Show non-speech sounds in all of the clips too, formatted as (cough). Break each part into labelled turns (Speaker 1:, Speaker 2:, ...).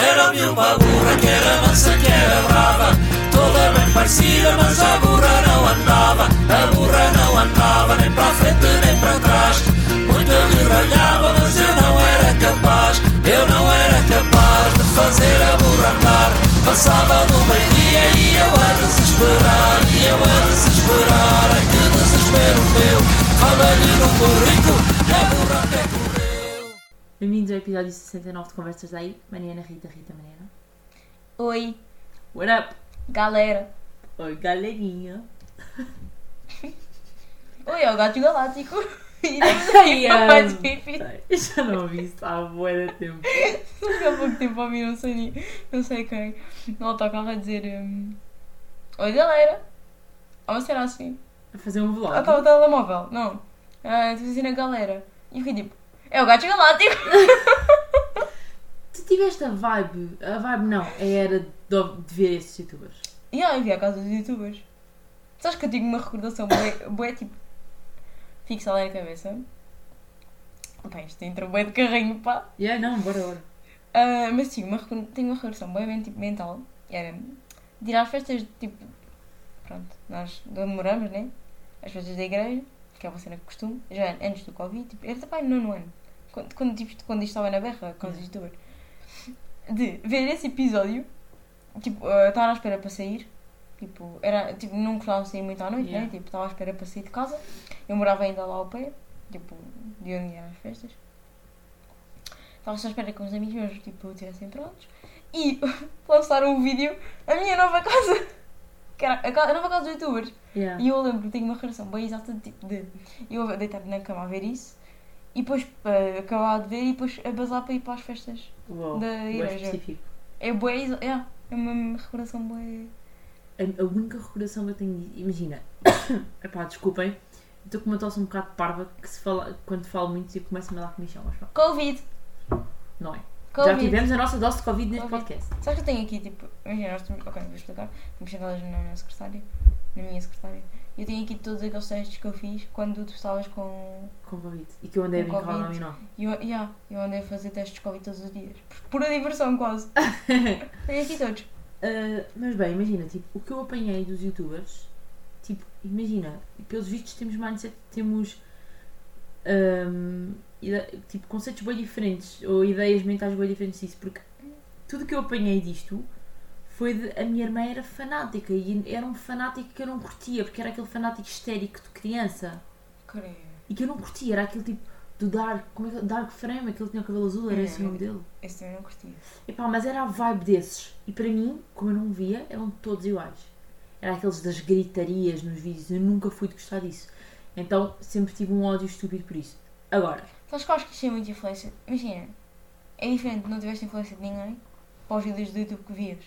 Speaker 1: Deram-me uma burra que era mansa, que era brava Toda bem parecida, mas a burra não andava. A burra não andava nem para frente nem para trás. Muito lhe ralhava, mas eu não era capaz Eu não era capaz de fazer a burra andar Passava do meio-dia e eu a desesperar E eu a desesperar, ai que desespero meu Fala-lhe no currículo, a burra até
Speaker 2: Bem-vindos ao episódio 69 de Conversas Daí. Mariana Rita, Rita Mariana.
Speaker 3: Oi,
Speaker 2: What up?
Speaker 3: galera.
Speaker 2: Oi, galerinha. (laughs)
Speaker 3: Oi, (laughs) é o gato galáctico. E
Speaker 2: Ai,
Speaker 3: daqui para mais pipi.
Speaker 2: Eu já não ouvi isso há bué de tempo.
Speaker 3: Há pouco tempo ouvi, não sei, nem- não sei quem, no autocarro a dizer hum, Oi, galera. Ou uma cena assim.
Speaker 2: A fazer um vlog.
Speaker 3: Ah, está o telemóvel. Não. Ah, Estou dizendo a galera. E eu fiquei tipo, é o gato galáctico.
Speaker 2: Tu tiveste a vibe, a vibe não, era de, de ver esses youtubers.
Speaker 3: E aí, eu vi a casa dos youtubers. Sabes que eu tinha uma recordação bué tipo, fixa lá na cabeça. Pá, isto entrou bem de carrinho, pá.
Speaker 2: Yeah, não, bora, bora.
Speaker 3: Ah, mas sim, uma, tenho uma recordação bem, bem tipo, mental. Era de ir às festas, tipo, pronto, nós demoramos, né? As festas da igreja, que é uma cena que costumo, já antes do Covid, tipo, era também no nono ano, quando, quando, tipo, quando isto estava na berra, com os
Speaker 2: Yeah.
Speaker 3: youtubers. De ver esse episódio, tipo, ah, estava à espera para sair, tipo, era, tipo, não gostava de sair muito à noite,
Speaker 2: Yeah.
Speaker 3: né? Tipo, estava à espera para sair de casa, eu morava ainda lá ao pé, tipo, de onde eram as festas. Estava só à espera que uns amigos meus tipo, estivessem prontos e (laughs) lançaram um vídeo a minha nova casa. (laughs) Que era a, ca- a nova casa dos youtubers.
Speaker 2: Yeah.
Speaker 3: E eu lembro que tenho uma relação bem exata de tipo de eu deitar na cama a ver isso e depois uh, acabar de ver e depois a bazar para ir para as festas.
Speaker 2: Uau,
Speaker 3: da igreja. É boa, é, é uma recordação boa.
Speaker 2: A, a única recordação que eu tenho, imagina, (coughs) epá, desculpem, estou com uma tosse um bocado parva que se fala, quando falo muito eu começo a me dar comichão, mas pronto,
Speaker 3: Covid!
Speaker 2: não é.
Speaker 3: Covid!
Speaker 2: Já tivemos a nossa dose de Covid neste
Speaker 3: Covid.
Speaker 2: podcast.
Speaker 3: Sabes que eu tenho aqui tipo. Imagina, nós temos. Ok, vou explicar. Temos sentadas na minha secretária. Na minha secretária. Eu tenho aqui todos aqueles testes que eu fiz quando tu estavas com
Speaker 2: Com Covid. E que eu andei a brincar lá.
Speaker 3: E eu, yeah, eu andei a fazer testes de Covid todos os dias. Pura diversão, quase. (laughs) Tenho aqui todos.
Speaker 2: Uh, mas bem, imagina, tipo, o que eu apanhei dos youtubers, tipo, imagina, pelos vistos temos mindset, temos um, tipo, conceitos bem diferentes, ou ideias mentais bem diferentes disso, porque tudo que eu apanhei disto foi de a minha irmã era fanática e era um fanático que eu não curtia, porque era aquele fanático histérico de criança
Speaker 3: Creio.
Speaker 2: e que eu não curtia, era aquele tipo do Dark, como é que Dark Frame, aquele que tinha o cabelo azul, era
Speaker 3: É,
Speaker 2: esse o nome
Speaker 3: é.
Speaker 2: dele.
Speaker 3: Esse também não curtia.
Speaker 2: Epá, mas era a vibe desses. E para mim, como eu não via, eram todos iguais. Era aqueles das gritarias nos vídeos. Eu nunca fui de gostar disso. Então sempre tive um ódio estúpido por isso. Agora,
Speaker 3: Sabes que eu acho que é muita influência? Imagina, é diferente não tiveste influência de ninguém para os vídeos do YouTube que vias.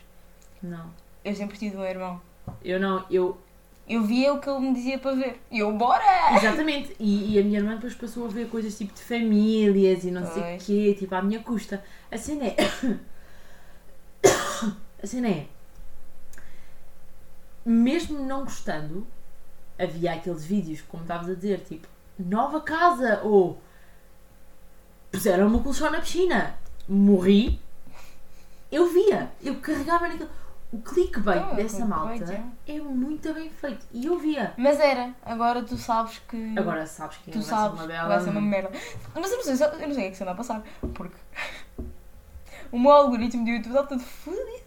Speaker 2: Não.
Speaker 3: Eu sempre tive um irmão.
Speaker 2: Eu não, eu.
Speaker 3: Eu via o que ele me dizia para ver. E eu, bora!
Speaker 2: Exatamente. E, e a minha irmã depois passou a ver coisas tipo de famílias e não sei o
Speaker 3: Pois.
Speaker 2: quê, tipo à minha custa. A cena é. (coughs) A cena é. Mesmo não gostando, havia aqueles vídeos, como estavas a dizer, tipo, nova casa ou puseram uma colchão na piscina. Morri. Eu via, eu carregava naquele. O clickbait
Speaker 3: Então, é
Speaker 2: dessa
Speaker 3: clickbait,
Speaker 2: malta é muito bem feito. E eu via.
Speaker 3: Mas era, agora tu sabes que.
Speaker 2: Agora sabes que
Speaker 3: tu
Speaker 2: vai ser
Speaker 3: sabes
Speaker 2: uma
Speaker 3: que
Speaker 2: bela.
Speaker 3: vai ser uma merda. Mas eu não sei, eu não sei o que é que se anda a passar. Porque (laughs) o meu algoritmo de YouTube está todo fodido.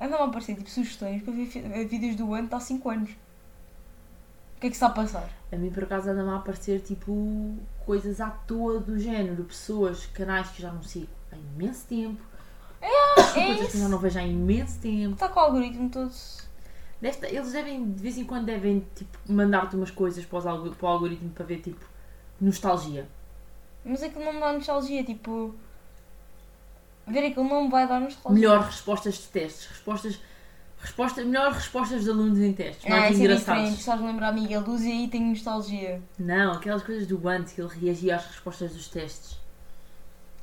Speaker 3: Andam a aparecer tipo sugestões para ver ver vídeos do ano de há 5 anos. O que é que está a passar?
Speaker 2: A mim por acaso anda-me a aparecer tipo coisas à toa do género, pessoas, canais que já não sigo há imenso tempo,
Speaker 3: É
Speaker 2: coisas que
Speaker 3: isso.
Speaker 2: já não vejo há imenso tempo.
Speaker 3: Está com o algoritmo todo.
Speaker 2: Deve- eles devem, de vez em quando, devem tipo, mandar-te umas coisas para, os para o algoritmo para ver tipo nostalgia.
Speaker 3: Mas aquilo não me dá nostalgia, tipo. Ver aquilo não me vai dar nostalgia.
Speaker 2: Melhor respostas de testes, respostas, resposta, melhor respostas de alunos em testes,
Speaker 3: Ah,
Speaker 2: mais
Speaker 3: isso é
Speaker 2: engraçados.
Speaker 3: Estás a lembrar Miguel Luz e aí tenho nostalgia.
Speaker 2: Não, aquelas coisas do Ant que ele reagia às respostas dos testes.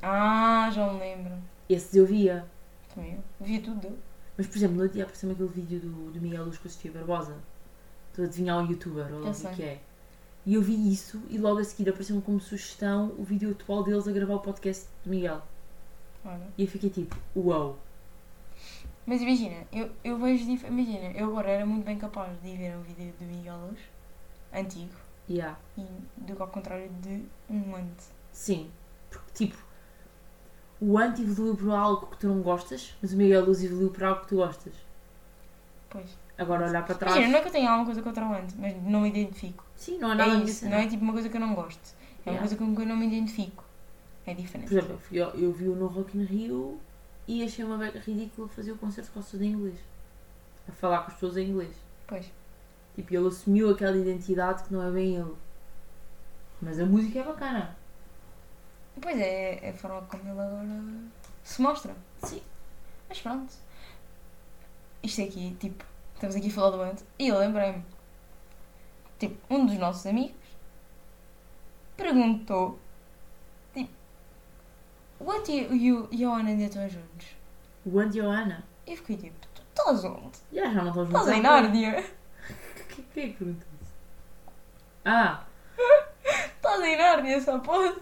Speaker 3: Ah, já me lembro.
Speaker 2: Esses eu via.
Speaker 3: Também eu. Via tudo.
Speaker 2: Mas, por exemplo, no dia apareceu-me aquele vídeo do, do Miguel Luz com a Sofia Barbosa. Estou a adivinhar um youtuber, ou o
Speaker 3: sei.
Speaker 2: que é. E eu vi isso e logo a seguir apareceu-me como sugestão o vídeo atual deles a gravar o podcast do Miguel.
Speaker 3: Olha.
Speaker 2: E eu fiquei tipo, uau.
Speaker 3: Mas imagina, eu, eu vejo. Imagina, eu agora era muito bem capaz de ir ver um vídeo do Miguel Luz, antigo,
Speaker 2: Yeah.
Speaker 3: e do que ao contrário de um ante.
Speaker 2: Sim. Porque, tipo, o Ant evoluiu por algo que tu não gostas, mas o Miguel Luz evoluiu por algo que tu gostas.
Speaker 3: Pois.
Speaker 2: Agora olhar para trás.
Speaker 3: Imagina, não é que eu tenha alguma coisa contra o ante, mas não me identifico.
Speaker 2: Sim, não é
Speaker 3: É
Speaker 2: nada minha
Speaker 3: isso,
Speaker 2: cena.
Speaker 3: não é tipo uma coisa que eu não gosto. É uma
Speaker 2: Yeah.
Speaker 3: coisa com que eu não me identifico. É diferente.
Speaker 2: Por exemplo, eu, eu vi-o no Rock in Rio e achei uma beca ridícula fazer o concerto com pessoas em inglês. A falar com as pessoas em inglês.
Speaker 3: Pois.
Speaker 2: Tipo, ele assumiu aquela identidade que não é bem ele. Mas a música é bacana.
Speaker 3: Pois é, é a forma como ele agora se mostra.
Speaker 2: Sim.
Speaker 3: Mas pronto. Isto aqui, tipo, estamos aqui a falar do ante e eu lembrei-me. Tipo, um dos nossos amigos perguntou, tipo, what you, you, and Andy estão juntos?
Speaker 2: O Ant e.
Speaker 3: E eu fiquei tipo, tu estás onde?
Speaker 2: Já, já não estão juntos.
Speaker 3: Estás em. Nárnia? (laughs)
Speaker 2: Que- Quem é que perguntou isso? Ah! (laughs)
Speaker 3: Estás em Nárnia, só pode.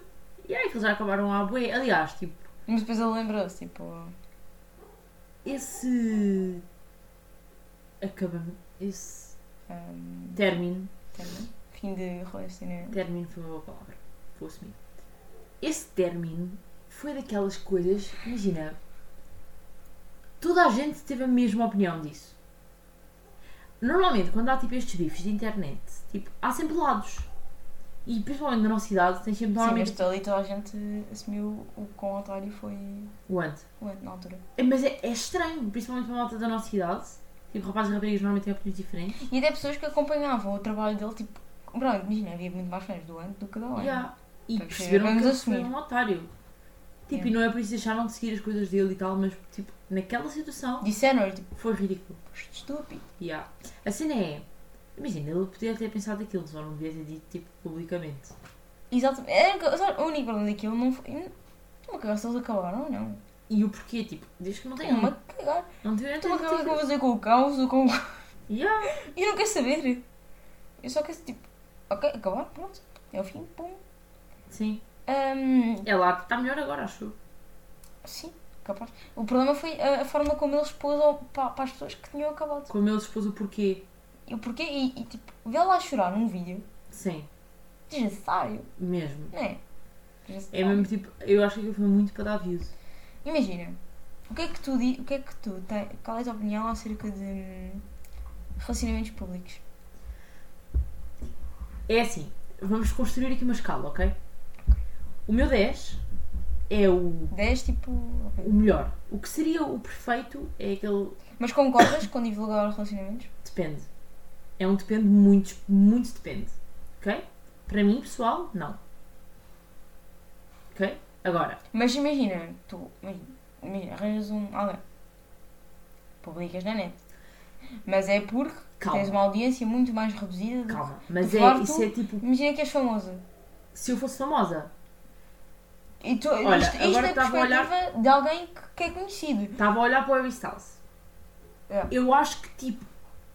Speaker 2: E aí que eles já acabaram a bué. Aliás, tipo,
Speaker 3: Mas depois ele lembrou-se, tipo,
Speaker 2: esse. Acabamento. Esse
Speaker 3: um,
Speaker 2: término.
Speaker 3: término, fim de relacionamento.
Speaker 2: Término foi uma palavra. Vou assumir. Esse término foi daquelas coisas. Imagina. Toda a gente teve a mesma opinião disso. Normalmente, quando há tipo estes bifes de internet, tipo, há sempre lados. E principalmente na nossa cidade, tem sempre
Speaker 3: Sim,
Speaker 2: normalmente
Speaker 3: mas ali toda a gente assumiu o quão otário foi
Speaker 2: o ante.
Speaker 3: o ante na altura.
Speaker 2: É, Mas é, é estranho, principalmente para a malta da nossa cidade. Tipo, rapazes e raparigas normalmente têm opiniões diferentes.
Speaker 3: E até pessoas que acompanhavam o trabalho dele, tipo, pronto, imagina, havia muito mais fãs do Ant do que da Owen.
Speaker 2: Yeah. E perceberam que ele
Speaker 3: assumir.
Speaker 2: foi um otário. Tipo, e não é por isso que deixaram de seguir as coisas dele e tal, mas tipo, naquela situação
Speaker 3: Disseram-lhe, tipo,
Speaker 2: foi ridículo.
Speaker 3: "Poxa, estúpido.
Speaker 2: Yeah. A cena é. Imagina, ele podia ter pensado aquilo, só não devia ter dito tipo publicamente.
Speaker 3: Exatamente. Era, só, o único problema daquilo não foi. Não me cagar se eles acabaram ou não.
Speaker 2: E o porquê, tipo, desde que não tem
Speaker 3: Estou-me
Speaker 2: um.
Speaker 3: a cagar.
Speaker 2: Não tem
Speaker 3: Estou-me a cagar o que eu vou fazer com o caos ou com.
Speaker 2: Yeah. (laughs)
Speaker 3: Eu não quero saber. Eu só quero, tipo, ok, acabar, pronto. É o fim, pum.
Speaker 2: Sim.
Speaker 3: Ahm,
Speaker 2: Ela está melhor agora, acho. eu.
Speaker 3: sim, capaz. O problema foi a, a forma como ele expôs ao- para, para as pessoas que tinham acabado.
Speaker 2: Como ele expôs o porquê.
Speaker 3: E o porquê, e, e tipo, vê-la chorar num vídeo,
Speaker 2: Sim,
Speaker 3: desnecessário,
Speaker 2: mesmo.
Speaker 3: não é?
Speaker 2: É mesmo tipo, eu acho que foi muito para dar views.
Speaker 3: Imagina, o que é que tu di- o que é que tu tens, qual é a tua opinião acerca de hum, relacionamentos públicos?
Speaker 2: É assim, vamos construir aqui uma escala, ok? O meu 10 é o,
Speaker 3: 10 tipo. ok.
Speaker 2: o melhor. O que seria o perfeito é aquele.
Speaker 3: Mas concordas com divulgar relacionamentos?
Speaker 2: Depende. É um depende muito, muito depende. Ok? Para mim, pessoal, não. Ok? Agora,
Speaker 3: Mas imagina, tu imagina, arranjas um alguém, publicas na net, mas é porque
Speaker 2: calma.
Speaker 3: tens uma audiência muito mais reduzida do
Speaker 2: Calma. Mas é, isso é tipo.
Speaker 3: Imagina que és famosa.
Speaker 2: Se eu fosse famosa,
Speaker 3: E tu,
Speaker 2: Olha,
Speaker 3: isto, isto
Speaker 2: agora
Speaker 3: é a
Speaker 2: estava a olhar-
Speaker 3: perspectiva de alguém que, que é conhecido.
Speaker 2: estava a olhar para o Harry Styles.
Speaker 3: É.
Speaker 2: Eu acho que tipo.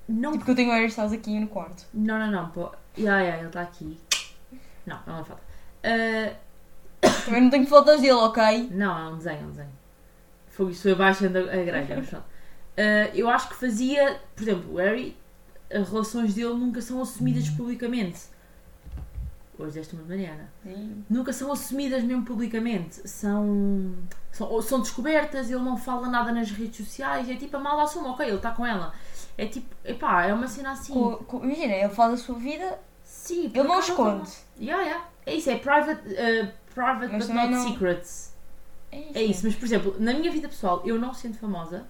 Speaker 2: Não.
Speaker 3: Tipo que eu tenho o Harry Styles aqui no quarto.
Speaker 2: Não, não, não. Pô. Ya, ya, ele está aqui. Não, não é falta. Ah, (coughs)
Speaker 3: Também não tenho fotos dele, ok?
Speaker 2: Não, é um desenho, é um desenho. Foi isso foi baixando a grelha, mas pronto. Ah, eu acho que fazia, por exemplo, o Harry, as relações dele nunca são assumidas publicamente. Hoje desta uma Mariana.
Speaker 3: Sim.
Speaker 2: Nunca são assumidas mesmo publicamente. São, são, são descobertas, ele não fala nada nas redes sociais. É tipo, a mala assume, ok, ele está com ela. É tipo, epá, é uma cena assim.
Speaker 3: Co- co- imagina, ele fala da sua vida,
Speaker 2: Sim,
Speaker 3: ele não esconde.
Speaker 2: Yeah, yeah. É isso, é private, uh, private
Speaker 3: Mas
Speaker 2: but not
Speaker 3: não-
Speaker 2: secrets.
Speaker 3: É isso.
Speaker 2: É isso, mas por exemplo, na minha vida pessoal, eu não sendo famosa,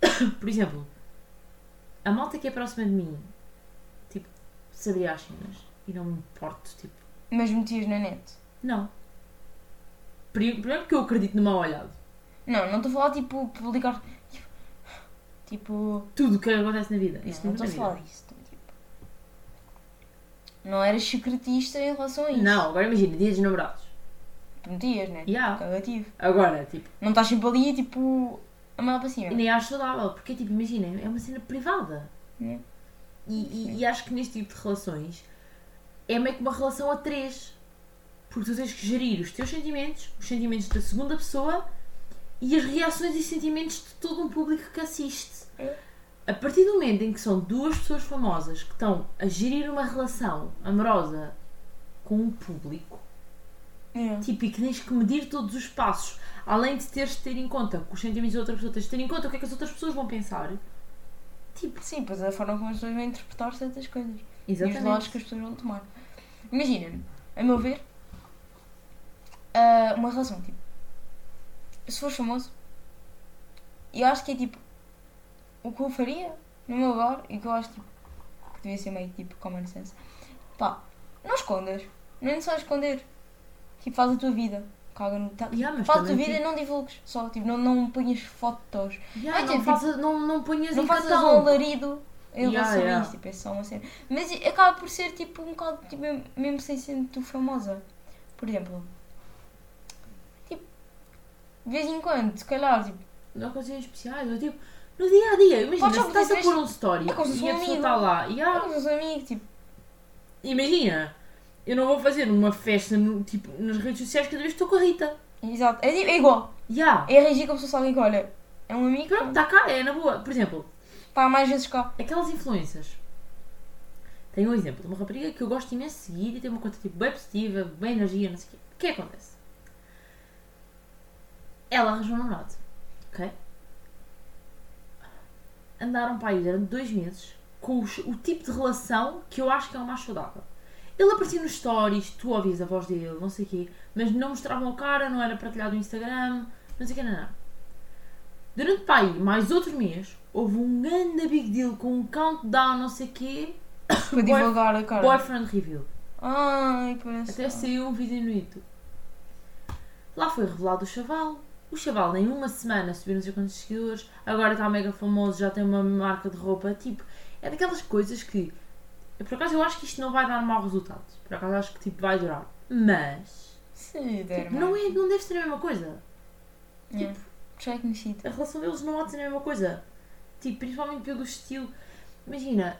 Speaker 2: (coughs) por exemplo, a malta que é próxima de mim, tipo, sabia as cenas e não me importo, tipo,
Speaker 3: Mas metias na net.
Speaker 2: não. Pri- Primeiro porque eu acredito no mau olhado.
Speaker 3: Não, não estou a falar tipo publicar. Tipo.
Speaker 2: Tudo o que acontece na vida.
Speaker 3: Não,
Speaker 2: Isso
Speaker 3: não
Speaker 2: nunca
Speaker 3: estou a falar disso. Tipo, não eras secretista em relação a isso.
Speaker 2: Não, agora imagina, dia dos namorados.
Speaker 3: Prometias, né?
Speaker 2: Yeah.
Speaker 3: Cagativo.
Speaker 2: Agora, tipo,
Speaker 3: Não estás sempre ali, tipo, a mão para
Speaker 2: e
Speaker 3: cima.
Speaker 2: nem acho saudável, porque tipo, imagina, é uma cena privada.
Speaker 3: É.
Speaker 2: E, e- e acho que neste tipo de relações é meio que uma relação a três. Porque tu tens que gerir os teus sentimentos, os sentimentos da segunda pessoa e as reações e sentimentos de todo um público que assiste.
Speaker 3: É.
Speaker 2: A partir do momento em que são duas pessoas famosas que estão a gerir uma relação amorosa com um público,
Speaker 3: É.
Speaker 2: tipo, e que tens que medir todos os passos, além de teres de ter em conta os sentimentos da outra pessoa, tens de ter em conta o que é que as outras pessoas vão pensar. Tipo,
Speaker 3: Sim, pois é a forma como as pessoas vão interpretar certas coisas. E os lados que
Speaker 2: exatamente.
Speaker 3: as pessoas vão tomar. Imagina, a meu ver, ah, uma relação, tipo, se fores famoso, eu acho que é tipo, o que eu faria no meu lugar e que eu acho tipo, que devia ser meio tipo common sense, pá, não escondas, não é necessário esconder, tipo, faz a tua vida. Caga no tá,
Speaker 2: Yeah,
Speaker 3: faz a tua vida
Speaker 2: tipo-
Speaker 3: e não divulgues, só, tipo, não, não ponhas fotos,
Speaker 2: Yeah,
Speaker 3: Ai,
Speaker 2: não,
Speaker 3: tipo,
Speaker 2: faça- não, não ponhas
Speaker 3: não faças um alarido em
Speaker 2: Yeah,
Speaker 3: relação a
Speaker 2: yeah.
Speaker 3: isto, tipo, é só uma cena. Mas acaba por ser tipo um bocado, tipo, mesmo- sem ser tu famosa. Por exemplo, tipo, de vez em quando, se calhar, tipo,
Speaker 2: Não ocasiões especiais, ou tipo, no dia a dia. Imagina,
Speaker 3: Podes
Speaker 2: se
Speaker 3: só
Speaker 2: estás a pôr um story
Speaker 3: É como se
Speaker 2: e
Speaker 3: fosse
Speaker 2: a
Speaker 3: um
Speaker 2: pessoa
Speaker 3: amigo.
Speaker 2: está lá. E, ah,
Speaker 3: com os amigos, tipo,
Speaker 2: imagina, eu não vou fazer uma festa no, tipo, nas redes sociais cada vez que estou com a Rita.
Speaker 3: exato, é, tipo, é igual.
Speaker 2: Ya.
Speaker 3: É reagir como se fosse alguém que, olha, é um amigo,
Speaker 2: Pronto, está cá, é na boa. Por exemplo,
Speaker 3: está mais vezes cá.
Speaker 2: aquelas influências. Tenho um exemplo de uma rapariga que eu gosto imenso de seguir e tem uma conta tipo bem positiva, bem energia, não sei o quê. O que é que acontece? Ela arranjou um namorado, ok? Andaram para aí durante dois meses com os- o tipo de relação que eu acho que é o mais saudável. Ele aparecia nos stories, tu ouvias a voz dele, não sei o quê, mas não mostravam a cara, não era partilhado no Instagram, não sei o que, não, não. Durante pá, aí, mais outro mês, houve um grande big deal com um countdown, não sei o quê, (coughs)
Speaker 3: Para divulgar a cara.
Speaker 2: boyfriend review.
Speaker 3: Ai, parece.
Speaker 2: Até saiu um vídeo no YouTube. Lá foi revelado o chaval. O chaval em uma semana subiu não sei quantos seguidores, agora está mega famoso, já tem uma marca de roupa. Tipo, é daquelas coisas que. Por acaso eu acho que isto não vai dar mau resultado. Por acaso acho que tipo, vai durar. Mas.
Speaker 3: Se der,
Speaker 2: tipo, não, é, não deve ser a mesma coisa.
Speaker 3: Yeah. Já é conhecido.
Speaker 2: A relação deles não há de ser a mesma coisa. Tipo, principalmente pelo estilo. Imagina,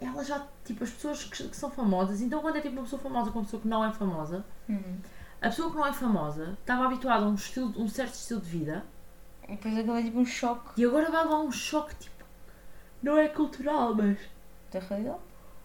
Speaker 2: ela já, tipo, as pessoas que, que são famosas, então quando é tipo uma pessoa famosa com uma pessoa que não é famosa,
Speaker 3: Uhum.
Speaker 2: A pessoa que não é famosa estava habituada a um, estilo, um certo estilo de vida
Speaker 3: E depois é tipo um choque
Speaker 2: e agora vai lá um choque, tipo, não é cultural, mas
Speaker 3: da realidade.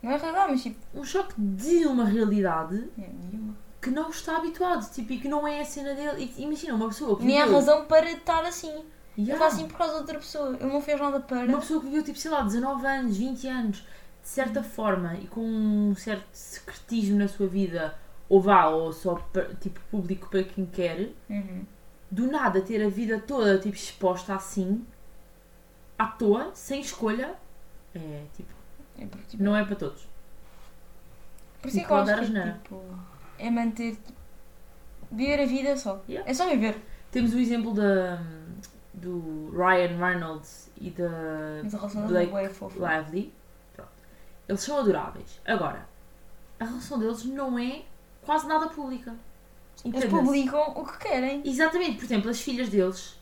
Speaker 3: Não é realidade, mas tipo.
Speaker 2: um choque de uma realidade
Speaker 3: é, nenhuma.
Speaker 2: que não está habituado, tipo, e que não é a cena dele. E, imagina, uma pessoa que
Speaker 3: Nem há razão para estar assim. Ele
Speaker 2: Yeah.
Speaker 3: está assim por causa de outra pessoa. Ele não fez nada para.
Speaker 2: Uma pessoa que viveu, tipo, sei lá, 19 anos, 20 anos, de certa forma, e com um certo secretismo na sua vida, ou vá, ou só, tipo, público para quem quer,
Speaker 3: Uhum.
Speaker 2: do nada ter a vida toda, tipo, exposta assim, à toa, sem escolha, é, tipo,
Speaker 3: É, porque, tipo,
Speaker 2: não é para todos.
Speaker 3: por isso é que eu acho que
Speaker 2: asneira.
Speaker 3: tipo, é manter. Tipo, viver a vida só.
Speaker 2: Yeah.
Speaker 3: É só viver.
Speaker 2: Temos o exemplo da, do Ryan Reynolds e da Blake
Speaker 3: é fofa.
Speaker 2: Lively. Pronto. Eles são adoráveis. Agora, a relação deles não é quase nada pública.
Speaker 3: Eles publicam o que querem.
Speaker 2: Exatamente, por exemplo, as filhas deles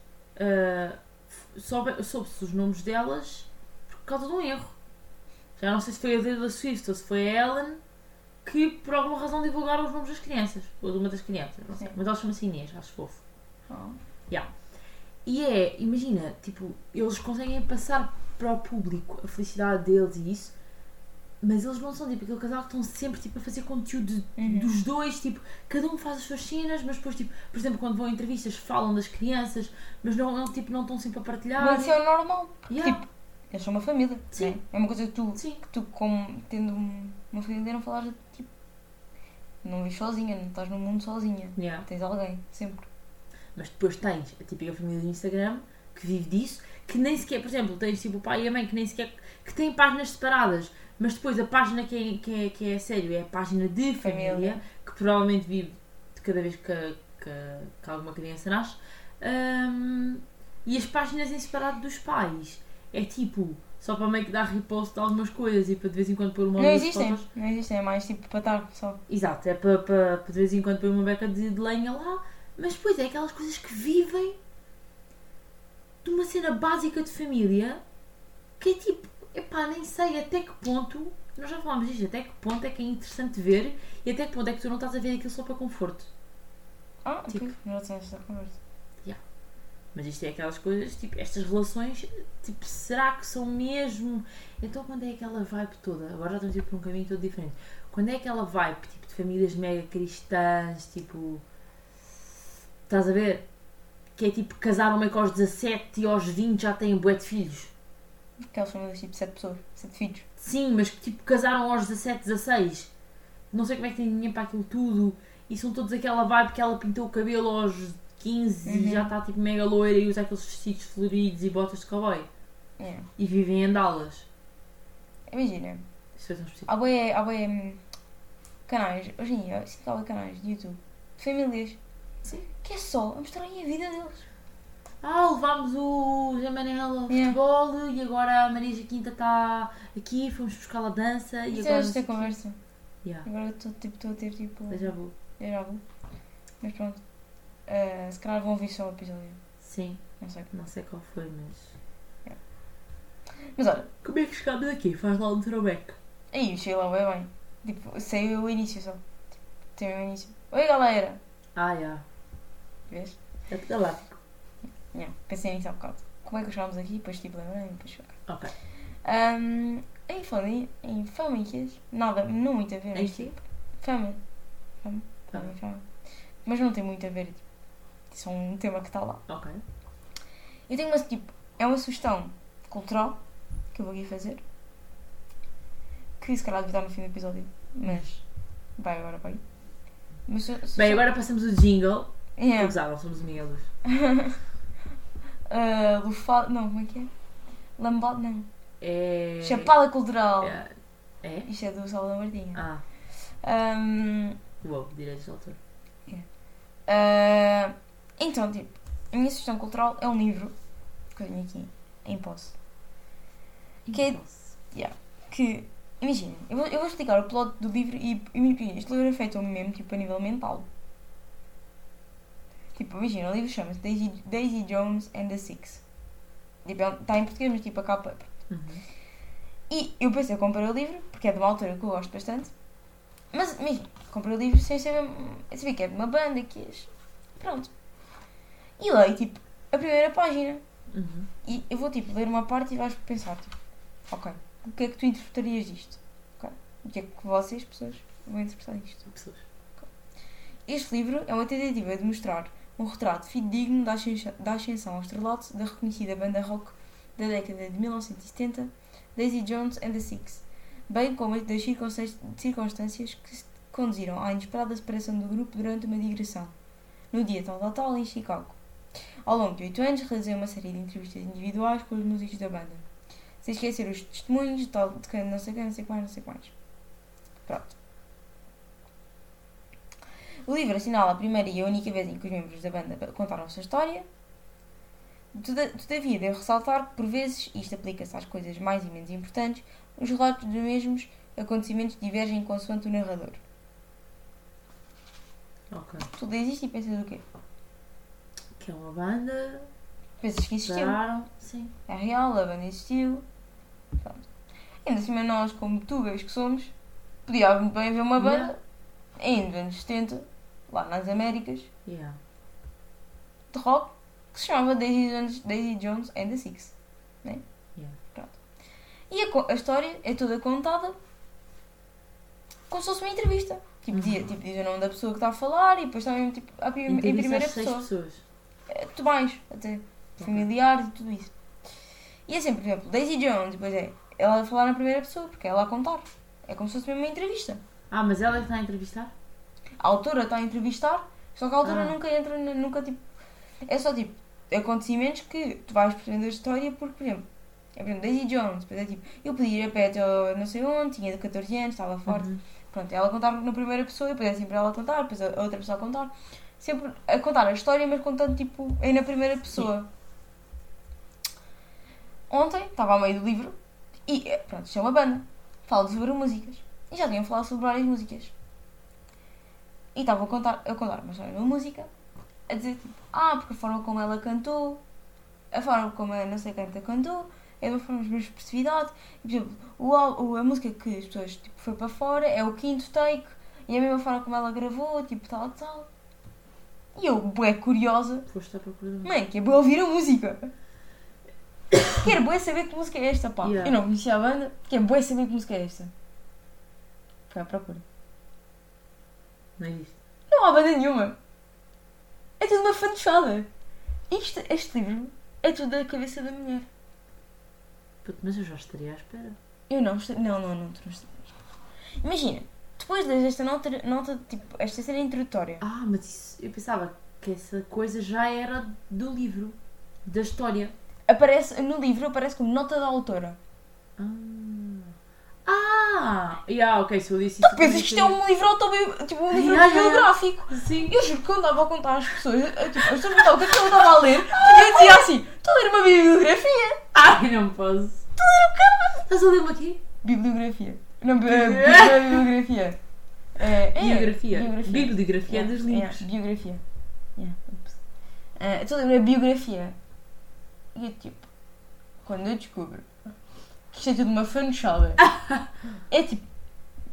Speaker 2: soube- soube-se os nomes delas por causa de um erro. Já não sei se foi a Taylor Swift ou se foi a Ellen que por alguma razão divulgaram os nomes das crianças. Ou de uma das crianças, não sei.
Speaker 3: Sim.
Speaker 2: Mas elas chamam-se Inês, acho fofo.
Speaker 3: Oh.
Speaker 2: E é, imagina, tipo, eles conseguem passar para o público a felicidade deles e isso, mas eles não são tipo aquele casal que estão sempre tipo, a fazer conteúdo de-
Speaker 3: Uhum.
Speaker 2: dos dois, tipo, cada um faz as suas cenas, mas depois, tipo, por exemplo, quando vão a entrevistas falam das crianças, mas não, não, tipo, não estão sempre a partilhar.
Speaker 3: Mas isso é normal.
Speaker 2: Yeah.
Speaker 3: Tipo, eles são uma família.
Speaker 2: Sim.
Speaker 3: né? É uma coisa que tu,
Speaker 2: Sim.
Speaker 3: que tu como tendo um- uma família, não falas tipo. Não vives sozinha, não estás no mundo sozinha.
Speaker 2: Yeah.
Speaker 3: Tens alguém, sempre.
Speaker 2: Mas depois tens a típica família do Instagram que vive disso, que nem sequer, por exemplo, tens tipo o pai e a mãe que nem sequer que têm páginas separadas, mas depois a página que é, que é, que é sério é a página de família,
Speaker 3: Família.
Speaker 2: que provavelmente vive de cada vez que, que, que alguma criança nasce. Hum, e as páginas em separado dos pais é tipo só para meio que dar repost de algumas coisas e para de vez em quando pôr uma
Speaker 3: Não existem.
Speaker 2: fotos.
Speaker 3: Não existem, é mais tipo para estar só.
Speaker 2: Exato, é para, para, para de vez em quando pôr uma beca de, de lenha lá, mas depois é aquelas coisas que vivem de uma cena básica de família que é tipo, epá, nem sei até que ponto, nós já falámos disto, até que ponto é que é interessante ver e até que ponto é que tu não estás a ver aquilo só para conforto.
Speaker 3: Ah,
Speaker 2: Tipo.
Speaker 3: tipo, já tens esta conversa.
Speaker 2: Mas isto é aquelas coisas, tipo, estas relações, tipo, será que são mesmo. Então quando é aquela vibe toda? Agora já estamos a ir por um caminho todo diferente. Quando é aquela vibe, tipo, de famílias mega cristãs, tipo. Estás a ver? Que é tipo, casaram meio que aos 17 e aos 20 já têm bué de filhos.
Speaker 3: Aquelas famílias tipo 7 pessoas, 7 filhos.
Speaker 2: Sim, mas que tipo casaram aos 17, 16. Não sei como é que tem dinheiro para aquilo tudo. E são todos aquela vibe que ela pintou o cabelo aos 15 e
Speaker 3: Uhum.
Speaker 2: já está tipo mega loira e usa aqueles vestidos floridos e botas de cowboy.
Speaker 3: É.
Speaker 2: E vivem em Dallas.
Speaker 3: Imagina,
Speaker 2: Isso é tão específico.
Speaker 3: há bué hum, canais, hoje em dia, sinto que há canais de YouTube, de famílias,
Speaker 2: Sim.
Speaker 3: que é só a mostrarem a vida deles.
Speaker 2: Ah, levámos o Zé Manel ao
Speaker 3: Yeah.
Speaker 2: futebol e agora a Marisa Quinta está aqui, fomos buscar a dança e
Speaker 3: Isso
Speaker 2: agora.
Speaker 3: é esta
Speaker 2: o quê.
Speaker 3: conversa.
Speaker 2: Yeah.
Speaker 3: Agora estou tipo, estou a ter tipo.
Speaker 2: Déjà vu.
Speaker 3: déjà vu. Mas pronto. Eh, se calhar vão ouvir só o episódio.
Speaker 2: Sim,
Speaker 3: Não sei.
Speaker 2: não sei qual foi, mas.
Speaker 3: Mas olha,
Speaker 2: Como é que chegámos aqui? Faz lá um throwback.
Speaker 3: aí cheguei lá bem bem. Tipo, sei o início só. Tipo, tem o início. Oi galera!
Speaker 2: Ah, já.
Speaker 3: Vês?
Speaker 2: É galáctico.
Speaker 3: Yeah, pensei nisso há bocado. Como é que chegámos aqui? Depois tipo lembrei, depois cheguei.
Speaker 2: Ok.
Speaker 3: Um, em fami- em famílias, nada, não muito a ver.
Speaker 2: Em
Speaker 3: mas, tipo, Fama. Fama.
Speaker 2: Fama.
Speaker 3: Fama. Mas não tem muito a ver. Tipo, isso é um tema que está lá.
Speaker 2: Ok.
Speaker 3: Eu tenho uma, tipo, é uma sugestão cultural que eu vou aqui fazer. Que se calhar devia estar no fim do episódio. Mas vai agora, vai. Mas, su-
Speaker 2: Bem, agora passamos o jingle.
Speaker 3: Yeah.
Speaker 2: Não somos amigos. (laughs)
Speaker 3: Ah, lufado. Não, como é que é? Lambado, não.
Speaker 2: É.
Speaker 3: Chapada cultural.
Speaker 2: É? é?
Speaker 3: Isto é do Salvador Martinha.
Speaker 2: Ah,
Speaker 3: Um,
Speaker 2: uou, direitos de autor.
Speaker 3: Ah, então, tipo, a minha sugestão cultural é um livro que eu tenho aqui em posse. Que é-
Speaker 2: Nossa.
Speaker 3: Que, imagina, eu vou, eu vou explicar o plot do livro e, e pequeno. Este livro é feito a mim mesmo, tipo, a nível mental. Tipo, imagina, o livro chama-se Daisy, Daisy Jones and the Six. Tipo, está em português, mas tipo, a capa.
Speaker 2: Uhum.
Speaker 3: E eu pensei, eu comprei o livro, porque é de uma autora que eu gosto bastante. Mas, imagina, comprei o livro sem saber. Sabia que é de uma banda, que é. Pronto. E leio, tipo, a primeira página.
Speaker 2: Uhum.
Speaker 3: E eu vou, tipo, ler uma parte e vais pensar, tipo, ok, o que é que tu interpretarias disto? Ok? O que é que vocês, pessoas, vão interpretar disto?
Speaker 2: Pessoas.
Speaker 3: Este livro é uma tentativa de mostrar um retrato fidedigno da ascensão, da ascensão ao estrelato da reconhecida banda rock da década de 1970, Daisy Jones and the Six, bem como das circunstâncias, que conduziram à inesperada separação do grupo durante uma digressão, no dia tal da tal em Chicago. Ao longo de oito anos, realizei uma série de entrevistas individuais com os músicos da banda, sem esquecer os testemunhos tal de não sei quem, não sei quais, não sei quais. Pronto. O livro assinala a primeira e a única vez em que os membros da banda contaram a sua história. Toda- Todavia, devo ressaltar que, por vezes, isto aplica-se às coisas mais e menos importantes, os relatos dos mesmos acontecimentos divergem consoante o narrador.
Speaker 2: Ok.
Speaker 3: Tudo existe e pensas o quê?
Speaker 2: Que é uma banda.
Speaker 3: Pensas que existiu.
Speaker 2: Pararam. Sim.
Speaker 3: É real, a banda existiu. Pronto. Ainda assim, nós, como tugas que somos, podíamos bem ver uma banda em anos 70, lá nas Américas,
Speaker 2: Yeah.
Speaker 3: de rock, que se chamava Daisy Jones, Daisy Jones and the Six. Né?
Speaker 2: Yeah.
Speaker 3: Pronto. E a, a história é toda contada como se fosse uma entrevista. Tipo,
Speaker 2: Uhum.
Speaker 3: dizia, tipo, diz o nome da pessoa que está a falar e depois também tipo, a em primeira
Speaker 2: seis
Speaker 3: pessoa.
Speaker 2: pessoas.
Speaker 3: É, tudo mais, até familiares e tudo isso. E assim, por exemplo, Daisy Jones, depois é ela a falar na primeira pessoa, porque é ela a contar. É como se fosse mesmo uma entrevista.
Speaker 2: Ah, mas ela é que está a entrevistar?
Speaker 3: A autora está a entrevistar, só que a autora
Speaker 2: Ah.
Speaker 3: nunca entra, nunca tipo. É só tipo acontecimentos que tu vais percebendo a história, porque, por exemplo, é, por exemplo, Daisy Jones, depois é tipo, eu podia ir a pé até não sei onde, tinha de 14 anos, estava forte.
Speaker 2: Uhum.
Speaker 3: Pronto, ela a contar na primeira pessoa, depois é sempre ela a contar, depois a outra pessoa a contar. Sempre a contar a história, mas contando tipo aí na primeira pessoa. Ontem estava ao meio do livro e eh, pronto, isto é uma banda. Falo sobre músicas. E já tinham falado sobre várias músicas. E estava a contar, a contar uma história de uma música, a dizer tipo, ah, porque a forma como ela cantou, a forma como a não sei canta cantou, é uma forma de expressividade. E, por exemplo, o, a música que as pessoas tipo, foi para fora é o quinto take e é a mesma forma como ela gravou, tipo tal, tal. E eu, bué curiosa, mãe, que é bué ouvir a música. (coughs) Quero bué saber que música é esta, pá.
Speaker 2: Yeah.
Speaker 3: Eu não conhecia a banda, quero bué saber que música é esta. Foi à procura.
Speaker 2: Não existe.
Speaker 3: Não há banda nenhuma. É tudo uma fantochada. Isto, este livro é tudo da cabeça da mulher.
Speaker 2: Puto, Mas eu já estaria à espera.
Speaker 3: Eu não, esta- não, não, não, tu não. Imagina, depois de esta nota, nota, tipo, esta cena introdutória.
Speaker 2: Ah, mas isso, eu pensava que essa coisa já era do livro, da história.
Speaker 3: Aparece, no livro aparece como nota da autora.
Speaker 2: Ah, ah yeah, ok, se eu disse isso.
Speaker 3: Tu pensas que isto é um livro autobi... tipo, um livro
Speaker 2: Yeah, yeah,
Speaker 3: autobiográfico.
Speaker 2: Sim.
Speaker 3: Eu juro que quando estava a contar às pessoas, eu, tipo, as pessoas perguntavam o que é que eu estava a ler, e eu dizia assim, estou a ler uma bibliografia.
Speaker 2: Ai, não posso. Estou a ler o quê? Estás a ler-me aqui?
Speaker 3: Bibliografia. Não, bi- eh, bibliografia. É, é,
Speaker 2: Biografia.
Speaker 3: Bibliografia.
Speaker 2: Bibliografia
Speaker 3: Yeah,
Speaker 2: dos
Speaker 3: yeah,
Speaker 2: livros.
Speaker 3: biografia. Yeah. Eh, Estou a ler uma biografia. E eu, tipo, quando eu descubro isto é tudo uma fanchada, (laughs) é tipo,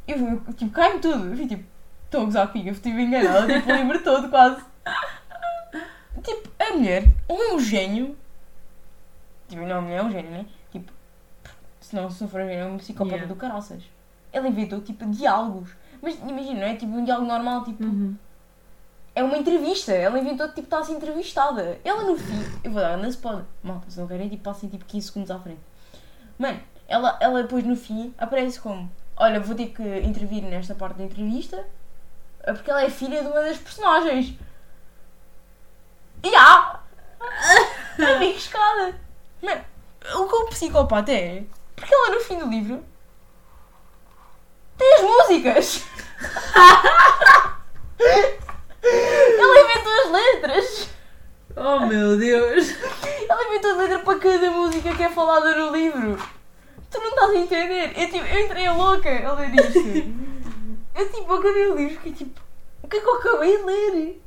Speaker 3: eu, eu tipo, cai-me tudo. Eu fico tipo, estou a gozar comigo, eu estive enganada, tipo, o livro todo quase. (laughs) Tipo, a mulher, ou é um gênio, tipo, não, a mulher é um gênio, né? Tipo, se não, se não for um gênio, é um psicopata
Speaker 2: Yeah.
Speaker 3: do caraças. Ela inventou, tipo, diálogos. Mas imagina, não é tipo um diálogo normal, tipo,
Speaker 2: Uhum.
Speaker 3: é uma entrevista. Ela inventou tipo está a ser entrevistada. Ela no fim. Eu vou dar, se pode. Malta, se não querem, tipo, passem tipo 15 segundos à frente. Mano, ela, ela depois no fim aparece como: Olha, vou ter que intervir nesta parte da entrevista eh, porque ela é filha de uma das personagens. E há! É bem escada. Mano, o que o psicopata é? Porque ela no fim do livro tem as músicas. (laughs) Ela inventou as letras!
Speaker 2: Oh meu Deus!
Speaker 3: Ela inventou a letra para cada música que é falada no livro! Tu não estás a entender? Eu, tipo, eu entrei louca a ler isto! Eu tipo, acabei o livro e fiquei tipo, o que é que eu acabei de ler?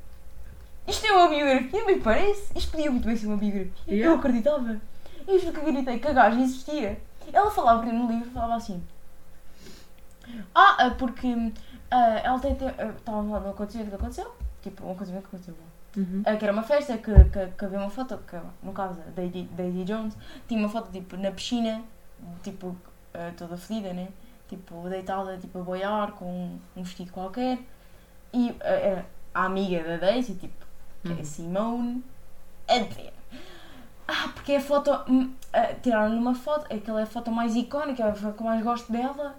Speaker 3: Isto é uma biografia, me parece? Isto podia muito bem ser uma biografia.
Speaker 2: Yeah.
Speaker 3: Eu acreditava. Eu juro que acreditei que a gaja existia. Ela falava no livro, falava assim. Ah, ah, porque ah, ela tem. tem- ah, Estava a falar de um acontecimento que aconteceu. Tipo, um acontecimento que aconteceu.
Speaker 2: Uhum.
Speaker 3: Ah, que era uma festa que, que, que havia uma foto, que no caso a Daisy, Daisy Jones, tinha uma foto tipo na piscina, tipo ah, toda fedida, né? Tipo deitada tipo a boiar com um, um vestido qualquer. E era a amiga da Daisy, tipo, que é
Speaker 2: Uhum.
Speaker 3: a Simone, a dizer. Ah, porque é a foto. hum, ah, tiraram numa foto, aquela é a foto mais icónica, é a foto que eu mais gosto dela,